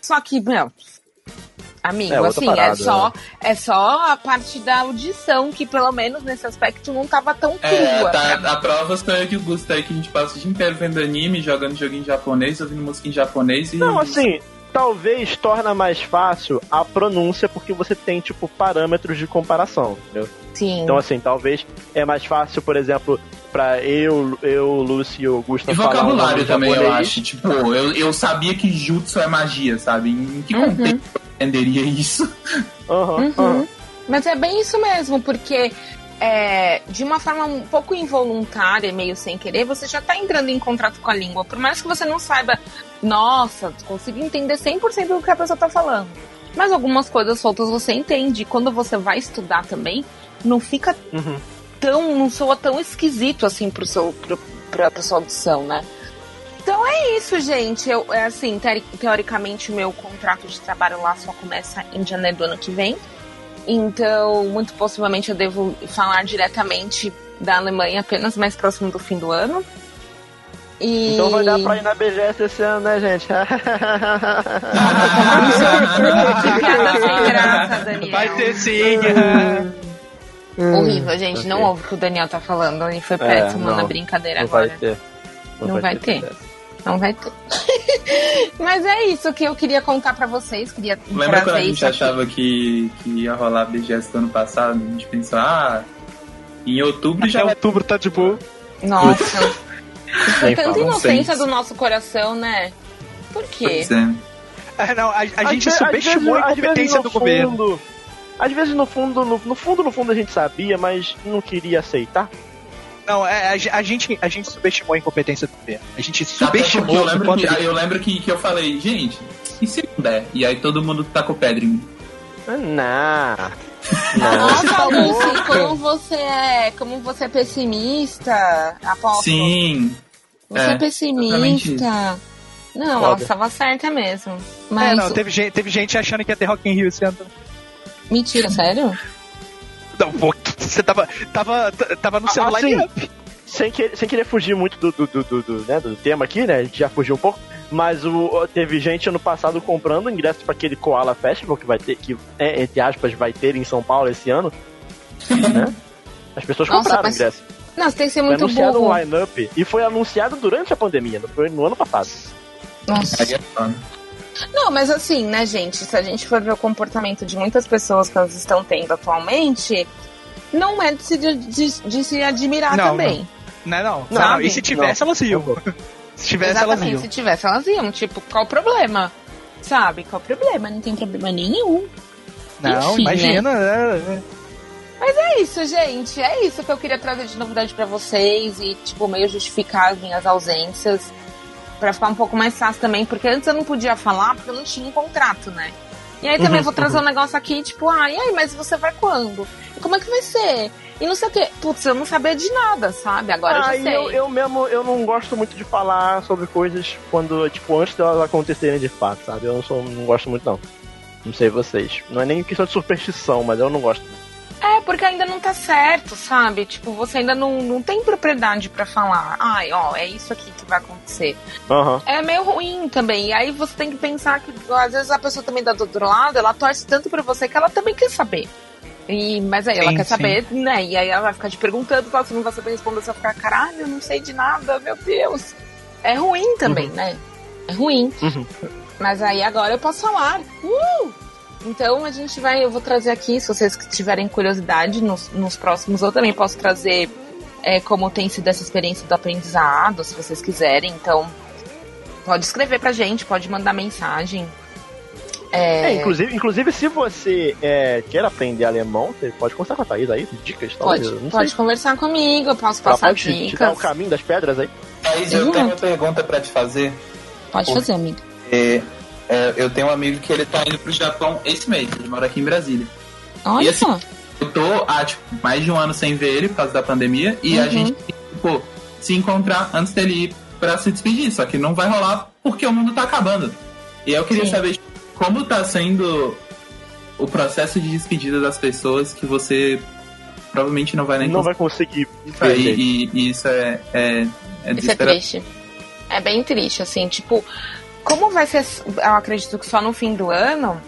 Só que, meu, amigo, é, assim, é parada, é só né? é só a parte da audição que pelo menos nesse aspecto não tava tão é, crua. É, tá, a prova eu que o Gusto aí que a gente passa o dia inteiro vendo anime, jogando joguinho em japonês, ouvindo música em japonês e. Não, assim, talvez torna mais fácil a pronúncia porque você tem, tipo, parâmetros de comparação, entendeu? Sim. Então, assim, talvez é mais fácil, por exemplo, pra eu, eu Lúcio e Augusto e falar vocabulário também, japonês. eu acho. Tipo, eu, eu sabia que jutsu é magia, sabe? Em que uhum. contexto entenderia isso? Uhum, uhum. Mas é bem isso mesmo, porque é, de uma forma um pouco involuntária, meio sem querer, você já está entrando em contato com a língua. Por mais que você não saiba, nossa, consigo entender 100% do que a pessoa está falando. Mas algumas coisas soltas você entende. Quando você vai estudar também, não fica uhum. tão. não soa tão esquisito assim pro seu, pro, pra, pra sua audição, né? Então é isso, gente. Eu, é assim, teoricamente, o meu contrato de trabalho lá só começa em janeiro do ano que vem. Então, muito possivelmente eu devo falar diretamente da Alemanha apenas mais próximo do fim do ano. E... Então vai dar pra ir na BGS esse ano, né, gente? que piada sem graça, Daniel. Vai ter sim. Horrível, gente. Okay. Não ouve o que o Daniel tá falando. Ele foi é, péssimo é, na brincadeira não agora. Vai ter. Não, não vai, vai ter. ter. Não vai ter. Mas é isso que eu queria contar para vocês. Queria Lembra quando a gente achava que, que ia rolar a BGS do ano passado? A gente pensou, ah, em outubro Até já. outubro tá de boa. Nossa. Foi tanta inocência do nosso coração, né? Por quê? É. é. não, a, a gente subestimou a incompetência do fundo, governo. Às vezes, no fundo, no, no fundo, no fundo, a gente sabia, mas não queria aceitar. Não, é, a, a, gente, a gente subestimou a incompetência do governo. A gente subestimou. Eu lembro, que, eu lembro que, que eu falei, gente, e se não der? E aí todo mundo tacou pedra em mim. Não. Nossa, Lucy, como você é, como você é pessimista, aposto. Sim. Você é, é pessimista. Não, Foda. ela estava certa mesmo. Mas... É, não, teve gente, teve gente achando que ia ter Rock in Rio esse ano. Mentira, sério? Não, você tava, tava, tava no seu ah, line-up. Sem, que, sem querer fugir muito do, do, do, do, né, do tema aqui, né? A gente já fugiu um pouco. Mas o, teve gente ano passado comprando ingressos para aquele Koala Festival que vai ter, que, é, entre aspas, vai ter em São Paulo esse ano. né? As pessoas Nossa, compraram mas... ingressos. Não, tem que ser muito foi anunciado burro. um line-up e foi anunciado durante a pandemia, não foi no ano passado. Nossa. Não, mas assim, né, gente? Se a gente for ver o comportamento de muitas pessoas que elas estão tendo atualmente, não é de se, de, de se admirar não, também. Não, não. não. não, E se tivesse, elas iam. Se tivesse, Exatamente, elas iam. se tivesse, elas iam. Tipo, qual o problema? Sabe? Qual o problema? Não tem problema nenhum. Não, Enfim, imagina, né? né? Mas é isso, gente. É isso que eu queria trazer de novidade para vocês e, tipo, meio justificar as minhas ausências para ficar um pouco mais fácil também, porque antes eu não podia falar porque eu não tinha um contrato, né? E aí também uhum, vou trazer uhum. um negócio aqui, tipo, ah, e aí, mas você vai quando? E como é que vai ser? E não sei o que. Putz, eu não sabia de nada, sabe? Agora ah, eu já sei. Eu, eu mesmo, eu não gosto muito de falar sobre coisas quando, tipo, antes delas acontecerem de fato, sabe? Eu não, sou, não gosto muito, não. Não sei vocês. Não é nem questão de superstição, mas eu não gosto muito. É, porque ainda não tá certo, sabe? Tipo, você ainda não, não tem propriedade para falar. Ai, ó, é isso aqui que vai acontecer. Uhum. É meio ruim também. E aí você tem que pensar que, às vezes, a pessoa também tá do outro lado, ela torce tanto pra você que ela também quer saber. E, mas aí sim, ela quer sim. saber, né? E aí ela vai ficar te perguntando, você não vai saber responder, você vai ficar, caralho, eu não sei de nada, meu Deus. É ruim também, uhum. né? É ruim. Uhum. Mas aí agora eu posso falar. Uh! Então a gente vai, eu vou trazer aqui, se vocês tiverem curiosidade nos, nos próximos, eu também posso trazer é, como tem sido essa experiência do aprendizado, se vocês quiserem. Então, pode escrever pra gente, pode mandar mensagem. É... É, inclusive, inclusive, se você é, quer aprender alemão, você pode conversar com a Thaís aí, dicas Pode, pode conversar comigo, eu posso passar pode dicas. Te, te dar o caminho das pedras aí. Thaís, eu tenho uma pergunta pra te fazer. Pode fazer, amigo. É, é, eu tenho um amigo que ele tá indo pro Japão esse mês, ele mora aqui em Brasília. Olha e, assim, Eu tô há tipo, mais de um ano sem ver ele por causa da pandemia e uhum. a gente, tipo, se encontrar antes dele ir pra se despedir. Só que não vai rolar porque o mundo tá acabando. E eu queria Sim. saber como tá sendo o processo de despedida das pessoas que você provavelmente não vai nem Não vai conseguir. E, e- e isso é, é, é Isso é triste. É bem triste, assim, tipo, como vai ser, eu acredito que só no fim do ano,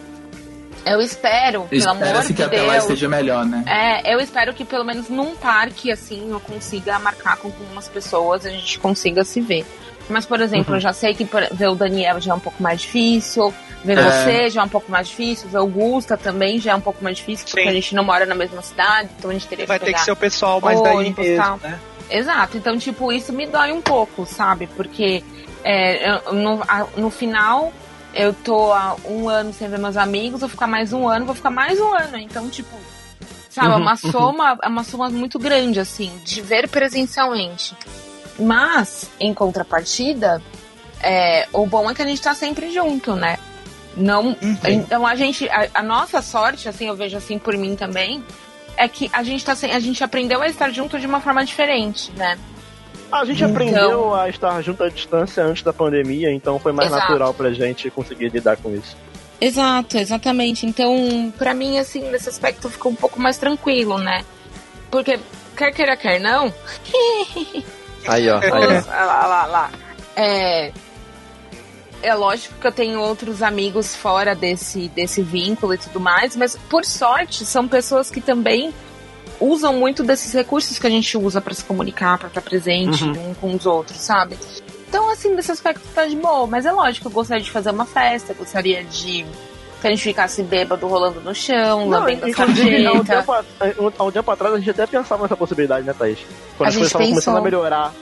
eu espero, pelo amor Espera-se de que até lá Deus. esteja melhor, né? É, eu espero que pelo menos num parque, assim, eu consiga marcar com algumas pessoas e a gente consiga se ver. Mas, por exemplo, Uhum. eu já sei que ver o Daniel já é um pouco mais difícil, ver É. você já é um pouco mais difícil, ver o Gusta também já é um pouco mais difícil, porque Sim. a gente não mora na mesma cidade, então a gente teria Vai que ter pegar... que ser o pessoal mais daí mesmo, né? Exato, então, tipo, isso me dói um pouco, sabe? Porque é, no, a- no final eu tô há um ano sem ver meus amigos, vou ficar mais um ano, vou ficar mais um ano. Então, tipo, sabe, é Uhum, uma soma, é uma soma muito grande, assim, de ver presencialmente. Mas, em contrapartida, é, o bom é que a gente tá sempre junto, né? Não, Uhum. então a gente, a, a nossa sorte, assim, eu vejo assim por mim também, é que a gente tá sem, a gente aprendeu a estar junto de uma forma diferente, né? A gente Então- aprendeu a estar junto à distância antes da pandemia, então foi mais Exato. natural pra gente conseguir lidar com isso. Exato, exatamente. Então, pra mim, assim, nesse aspecto ficou um pouco mais tranquilo, né? Porque, quer queira, quer não, Aí, ó. Aí, ó. Os- lá, lá, lá. É, é lógico que eu tenho outros amigos fora desse, desse vínculo e tudo mais, mas por sorte são pessoas que também usam muito desses recursos que a gente usa pra se comunicar, pra estar presente um com os outros, sabe? Então, assim, nesse aspecto tá de boa, mas é lógico, eu gostaria de fazer uma festa, eu gostaria de que a gente ficasse bêbado rolando no chão, Não, lambendo a inclusive, há um, sarjeta. tempo, a- há um tempo atrás a gente até pensava nessa possibilidade, né, Thaís? Quando A as coisas gente estavam começando a pensou. melhorar.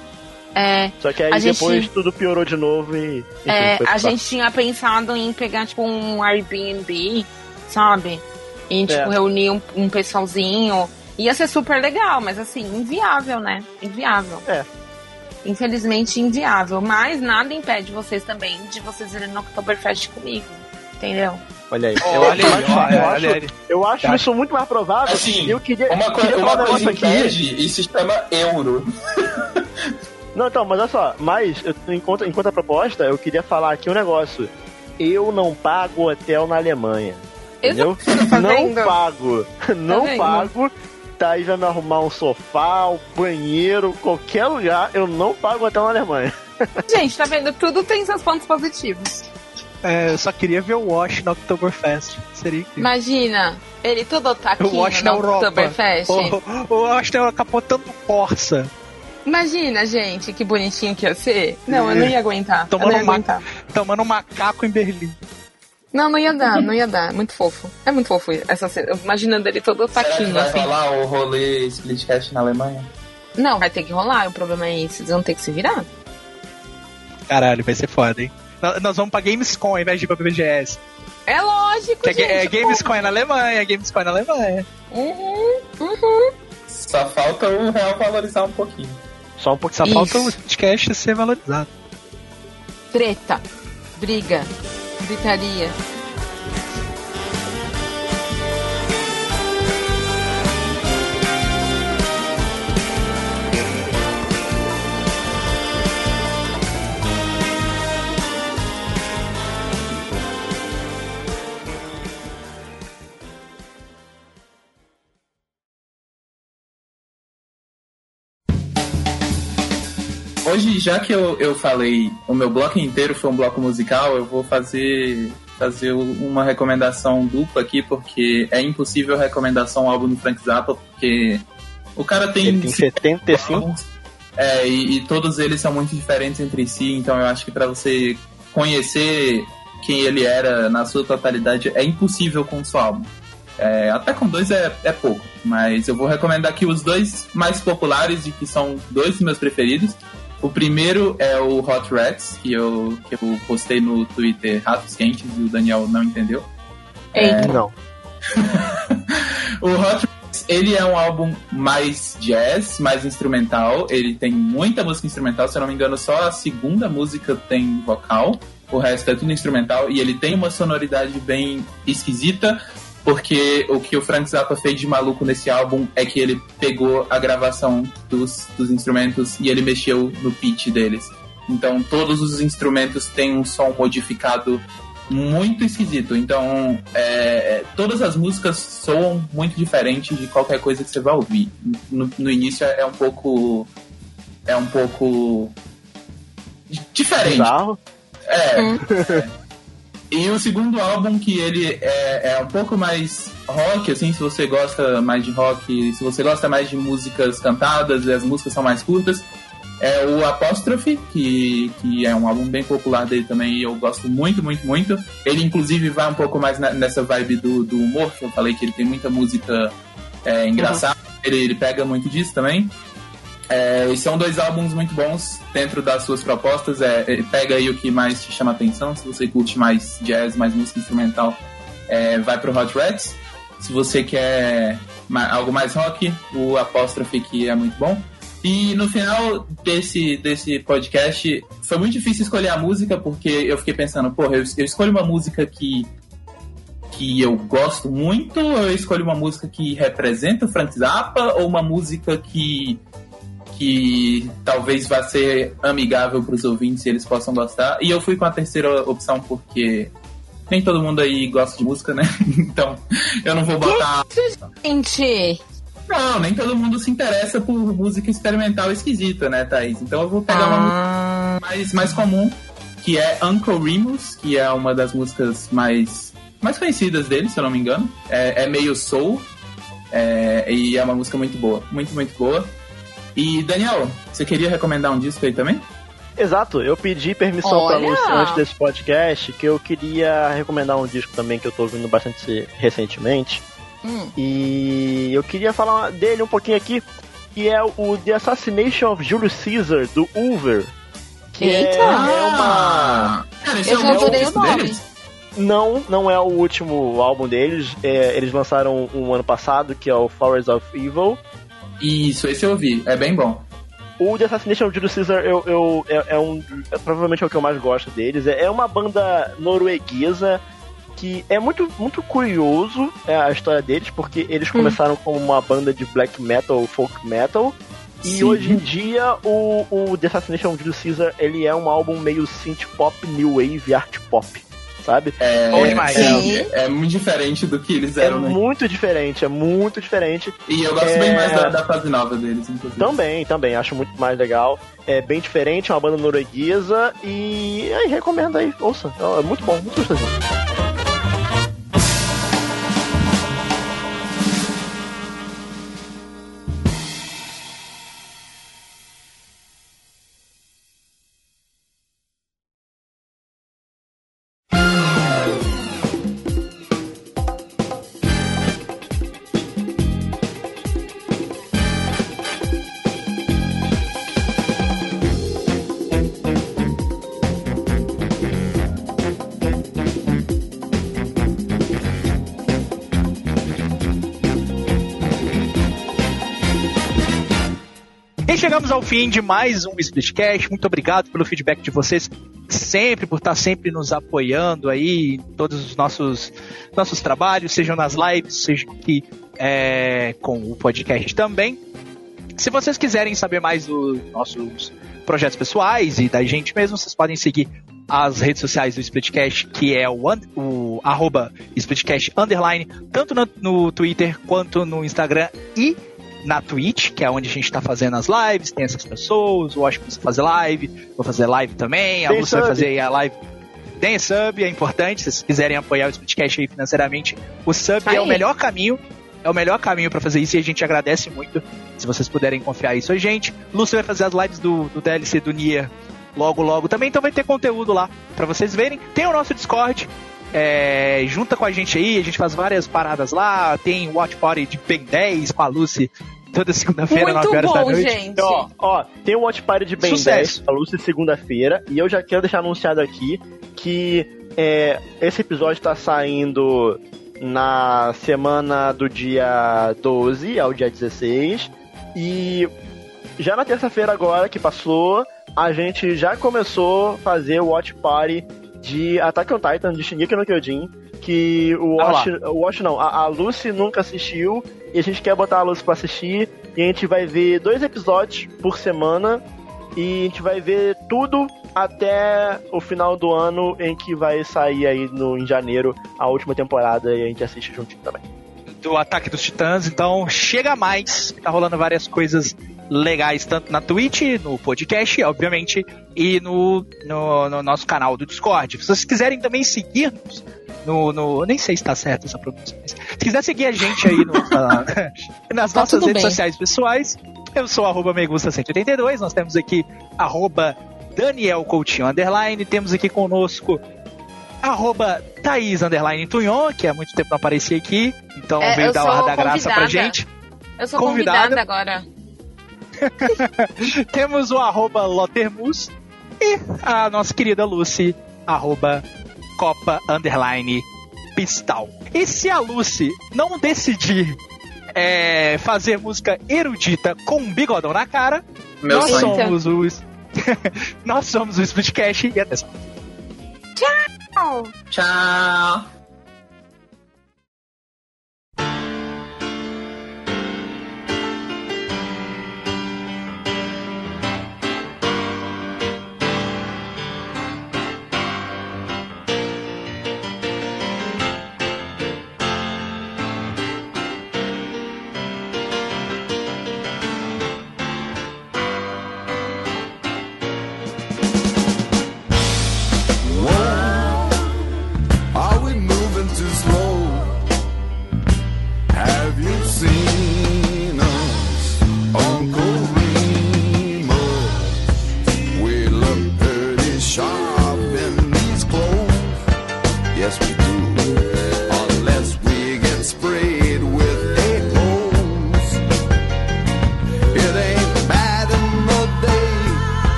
É, Só que aí A gente- depois tudo piorou de novo e. Enfim, É, a gente tinha pensado em pegar, tipo, um Airbnb, sabe? E, tipo, É. reunir um, um pessoalzinho. Ia ser super legal, mas assim, inviável, né? Inviável. É. Infelizmente, inviável. Mas nada impede vocês também de vocês irem no Oktoberfest comigo. Entendeu? Olha aí. Eu olha acho, aí, eu acho- eu olha acho, aí. eu acho Tá. isso muito mais provável. Assim, eu queria, Uma, coi- queria uma falar um coisa aqui. impede e se chama euro. Não, então, mas olha só, mas eu, enquanto, enquanto a proposta, eu queria falar aqui um negócio. Eu não pago hotel na Alemanha. Entendeu? Tá não pago. Não vendo? pago. Tá aí vai me arrumar um sofá, um banheiro, qualquer lugar, eu não pago hotel na Alemanha. Gente, tá vendo? Tudo tem seus pontos positivos. É, eu só queria ver o Wash no Oktoberfest. Seria incrível. Imagina, ele todo O taquinho Wash na no Europa. Oktoberfest. O, o Wash tem capotando Corsa. Imagina, gente, que bonitinho que ia ser. Não, eu não ia aguentar. Tomando não ia uma- aguentar. Tomando um macaco em Berlim. Não, não ia dar, não ia dar. Muito fofo. É muito fofo essa cena. Imaginando ele todo Será que taquinho, vai assim. rolar o rolê Splitcast na Alemanha? Não, vai ter que rolar. O problema é esse. Vocês vão ter que se virar. Caralho, vai ser foda, hein? Nós- vamos pra Gamescom ao invés de ir pra BGS. É lógico, Que é, gente. é Gamescom é na Alemanha, Gamescom é na Alemanha. Uhum, uhum. Só falta o real valorizar um pouquinho. Só um pouquinho. Só Isso. falta o podcast ser valorizado. Treta. Briga. Gritaria. Hoje, já que eu, eu falei, o meu bloco inteiro foi um bloco musical, eu vou fazer, fazer uma recomendação dupla aqui, porque é impossível recomendação um álbum do Frank Zappa, porque o cara tem. Ele tem 75. álbuns, É, e, e todos eles são muito diferentes entre si, então eu acho que para você conhecer quem ele era na sua totalidade é impossível com um só álbum. É, até com dois é, é pouco, mas eu vou recomendar aqui os dois mais populares e que são dois dos meus preferidos. O primeiro é o Hot Rats, que eu, que eu postei no Twitter Ratos Quentes e o Daniel não entendeu. Eita. Não. O Hot Rats, ele é um álbum mais jazz, mais instrumental. Ele tem muita música instrumental, se eu não me engano, só a segunda música tem vocal. O resto é tudo instrumental. E ele tem uma sonoridade bem esquisita, porque o que o Frank Zappa fez de maluco nesse álbum é que ele pegou a gravação dos, dos instrumentos e ele mexeu no pitch deles. Então todos os instrumentos têm um som modificado muito esquisito. Então, é, todas as músicas soam muito diferentes de qualquer coisa que você vai ouvir. No, no início é um pouco. É um pouco. diferente. Bizarro. É. é. E o segundo álbum, que ele é, é, um pouco mais rock, assim, se você gosta mais de rock, se você gosta mais de músicas cantadas e as músicas são mais curtas, é o Apóstrofe, que, que é um álbum bem popular dele também e eu gosto muito, muito, muito. Ele, inclusive, vai um pouco mais na, nessa vibe do, do humor, que eu falei que ele tem muita música é, engraçada, uhum. ele, ele pega muito disso também. É, e são dois álbuns muito bons dentro das suas propostas. É, pega aí o que mais te chama atenção. Se você curte mais jazz, mais música instrumental, é, vai pro Hot Rats. Se você quer algo mais rock, o Apóstrofe que é muito bom. E no final desse, desse podcast, foi muito difícil escolher a música, porque eu fiquei pensando, porra, eu, eu escolho uma música que, que eu gosto muito, ou eu escolho uma música que representa o Frank Zappa, ou uma música que que talvez vá ser amigável para os ouvintes e eles possam gostar. E eu fui com a terceira opção porque nem todo mundo aí gosta de música, né? Então eu não vou botar. Gente! Não, nem todo mundo se interessa por música experimental esquisita, né, Thaís? Então eu vou pegar ah. uma música mais, mais comum, que é Uncle Remus, que é uma das músicas mais, mais conhecidas dele, se eu não me engano. É, é meio soul. É, e é uma música muito boa, muito, muito boa. E, Daniel, você queria recomendar um disco aí também? Exato, eu pedi permissão para Lúcia antes desse podcast que eu queria recomendar um disco também que eu tô ouvindo bastante recentemente. Hum. E eu queria falar dele um pouquinho aqui, que é o The Assassination of Julius Caesar, do Ulver. Que Eita! É, é uma. Cara, esse eu é o nome. Deles? Não, não é o último álbum deles. É, eles lançaram um ano passado, que é o Forest of Evil. Isso, esse eu vi, é bem bom. O The Assassination of Julius Caesar eu, eu, é, é um. É, provavelmente é o que eu mais gosto deles. É, é uma banda norueguesa que é muito, muito curioso é, a história deles, porque eles hum. começaram como uma banda de black metal, folk metal. E Sim. hoje em dia o, o The Assassination of Julius Caesar ele é um álbum meio synth pop, new wave, art pop sabe? É, Bom demais. É, é, muito diferente do que eles eram. É né? muito diferente, é muito diferente. E eu gosto é... bem mais da, da, fase nova deles, inclusive. Também, também, acho muito mais legal. É bem diferente, é uma banda norueguesa e aí recomendo aí, ouça. É muito bom, muito gostosinho. Chegamos ao fim de mais um Splitcast. Muito obrigado pelo feedback de vocês, sempre por estar sempre nos apoiando aí em todos os nossos, nossos trabalhos, sejam nas lives, seja aqui é, com o podcast também. Se vocês quiserem saber mais dos nossos projetos pessoais e da gente mesmo, vocês podem seguir as redes sociais do Splitcast, que é o, o arroba Splitcast Underline, tanto no, no Twitter quanto no Instagram e na Twitch, que é onde a gente tá fazendo as lives, tem essas pessoas, o Washington vai fazer live, vou fazer live também, a Lúcia vai fazer a live. Tem sub, é importante, se vocês quiserem apoiar o podcast aí financeiramente, o sub aí. é o melhor caminho, é o melhor caminho para fazer isso e a gente agradece muito se vocês puderem confiar isso a gente. Lúcia vai fazer as lives do, do DLC do Nier logo, logo também, então vai ter conteúdo lá para vocês verem. Tem o nosso Discord, é, junta com a gente aí, a gente faz várias paradas lá, tem Watch Party de Ben 10 com a Lucy toda segunda-feira, 9 horas bom, da noite. Gente. Ó, ó, tem o Watch Party de Ben Sucesso. 10 com a Lucy segunda-feira, e eu já quero deixar anunciado aqui que é, esse episódio tá saindo na semana do dia 12 ao dia 16, e já na terça-feira agora que passou, a gente já começou a fazer o Watch Party de Attack on Titan, de Shingeki no Kyojin, que o ah Watch, o Watch não, a, a, Lucy nunca assistiu, e a gente quer botar a Lucy pra assistir, e a gente vai ver dois episódios por semana, e a gente vai ver tudo até o final do ano, em que vai sair aí no, em janeiro a última temporada e a gente assiste juntinho também. Do Ataque dos Titãs, então chega mais. Tá rolando várias coisas legais, tanto na Twitch, no podcast, obviamente, e no, no, no nosso canal do Discord. Se vocês quiserem também seguir-nos no, no. Nem sei se tá certo essa pronúncia, mas se quiser seguir a gente aí no, na, nas Tá nossas redes bem. sociais pessoais, eu sou arroba Megusta182, nós temos aqui arroba Daniel Coutinho Underline, temos aqui conosco arroba Thaís Underline Tunhon, que há muito tempo não aparecia aqui, então É, veio eu dar sou uma da graça pra gente. Eu sou Convidada. convidada, agora. Temos o arroba Lotermus e a nossa querida Lucy, arroba Copa Underline Pistal. E se a Lucy não decidir é, fazer música erudita com um bigodão na cara, Meu nós sonho. somos os. nós somos o Splitcast e até só. Tchau. Are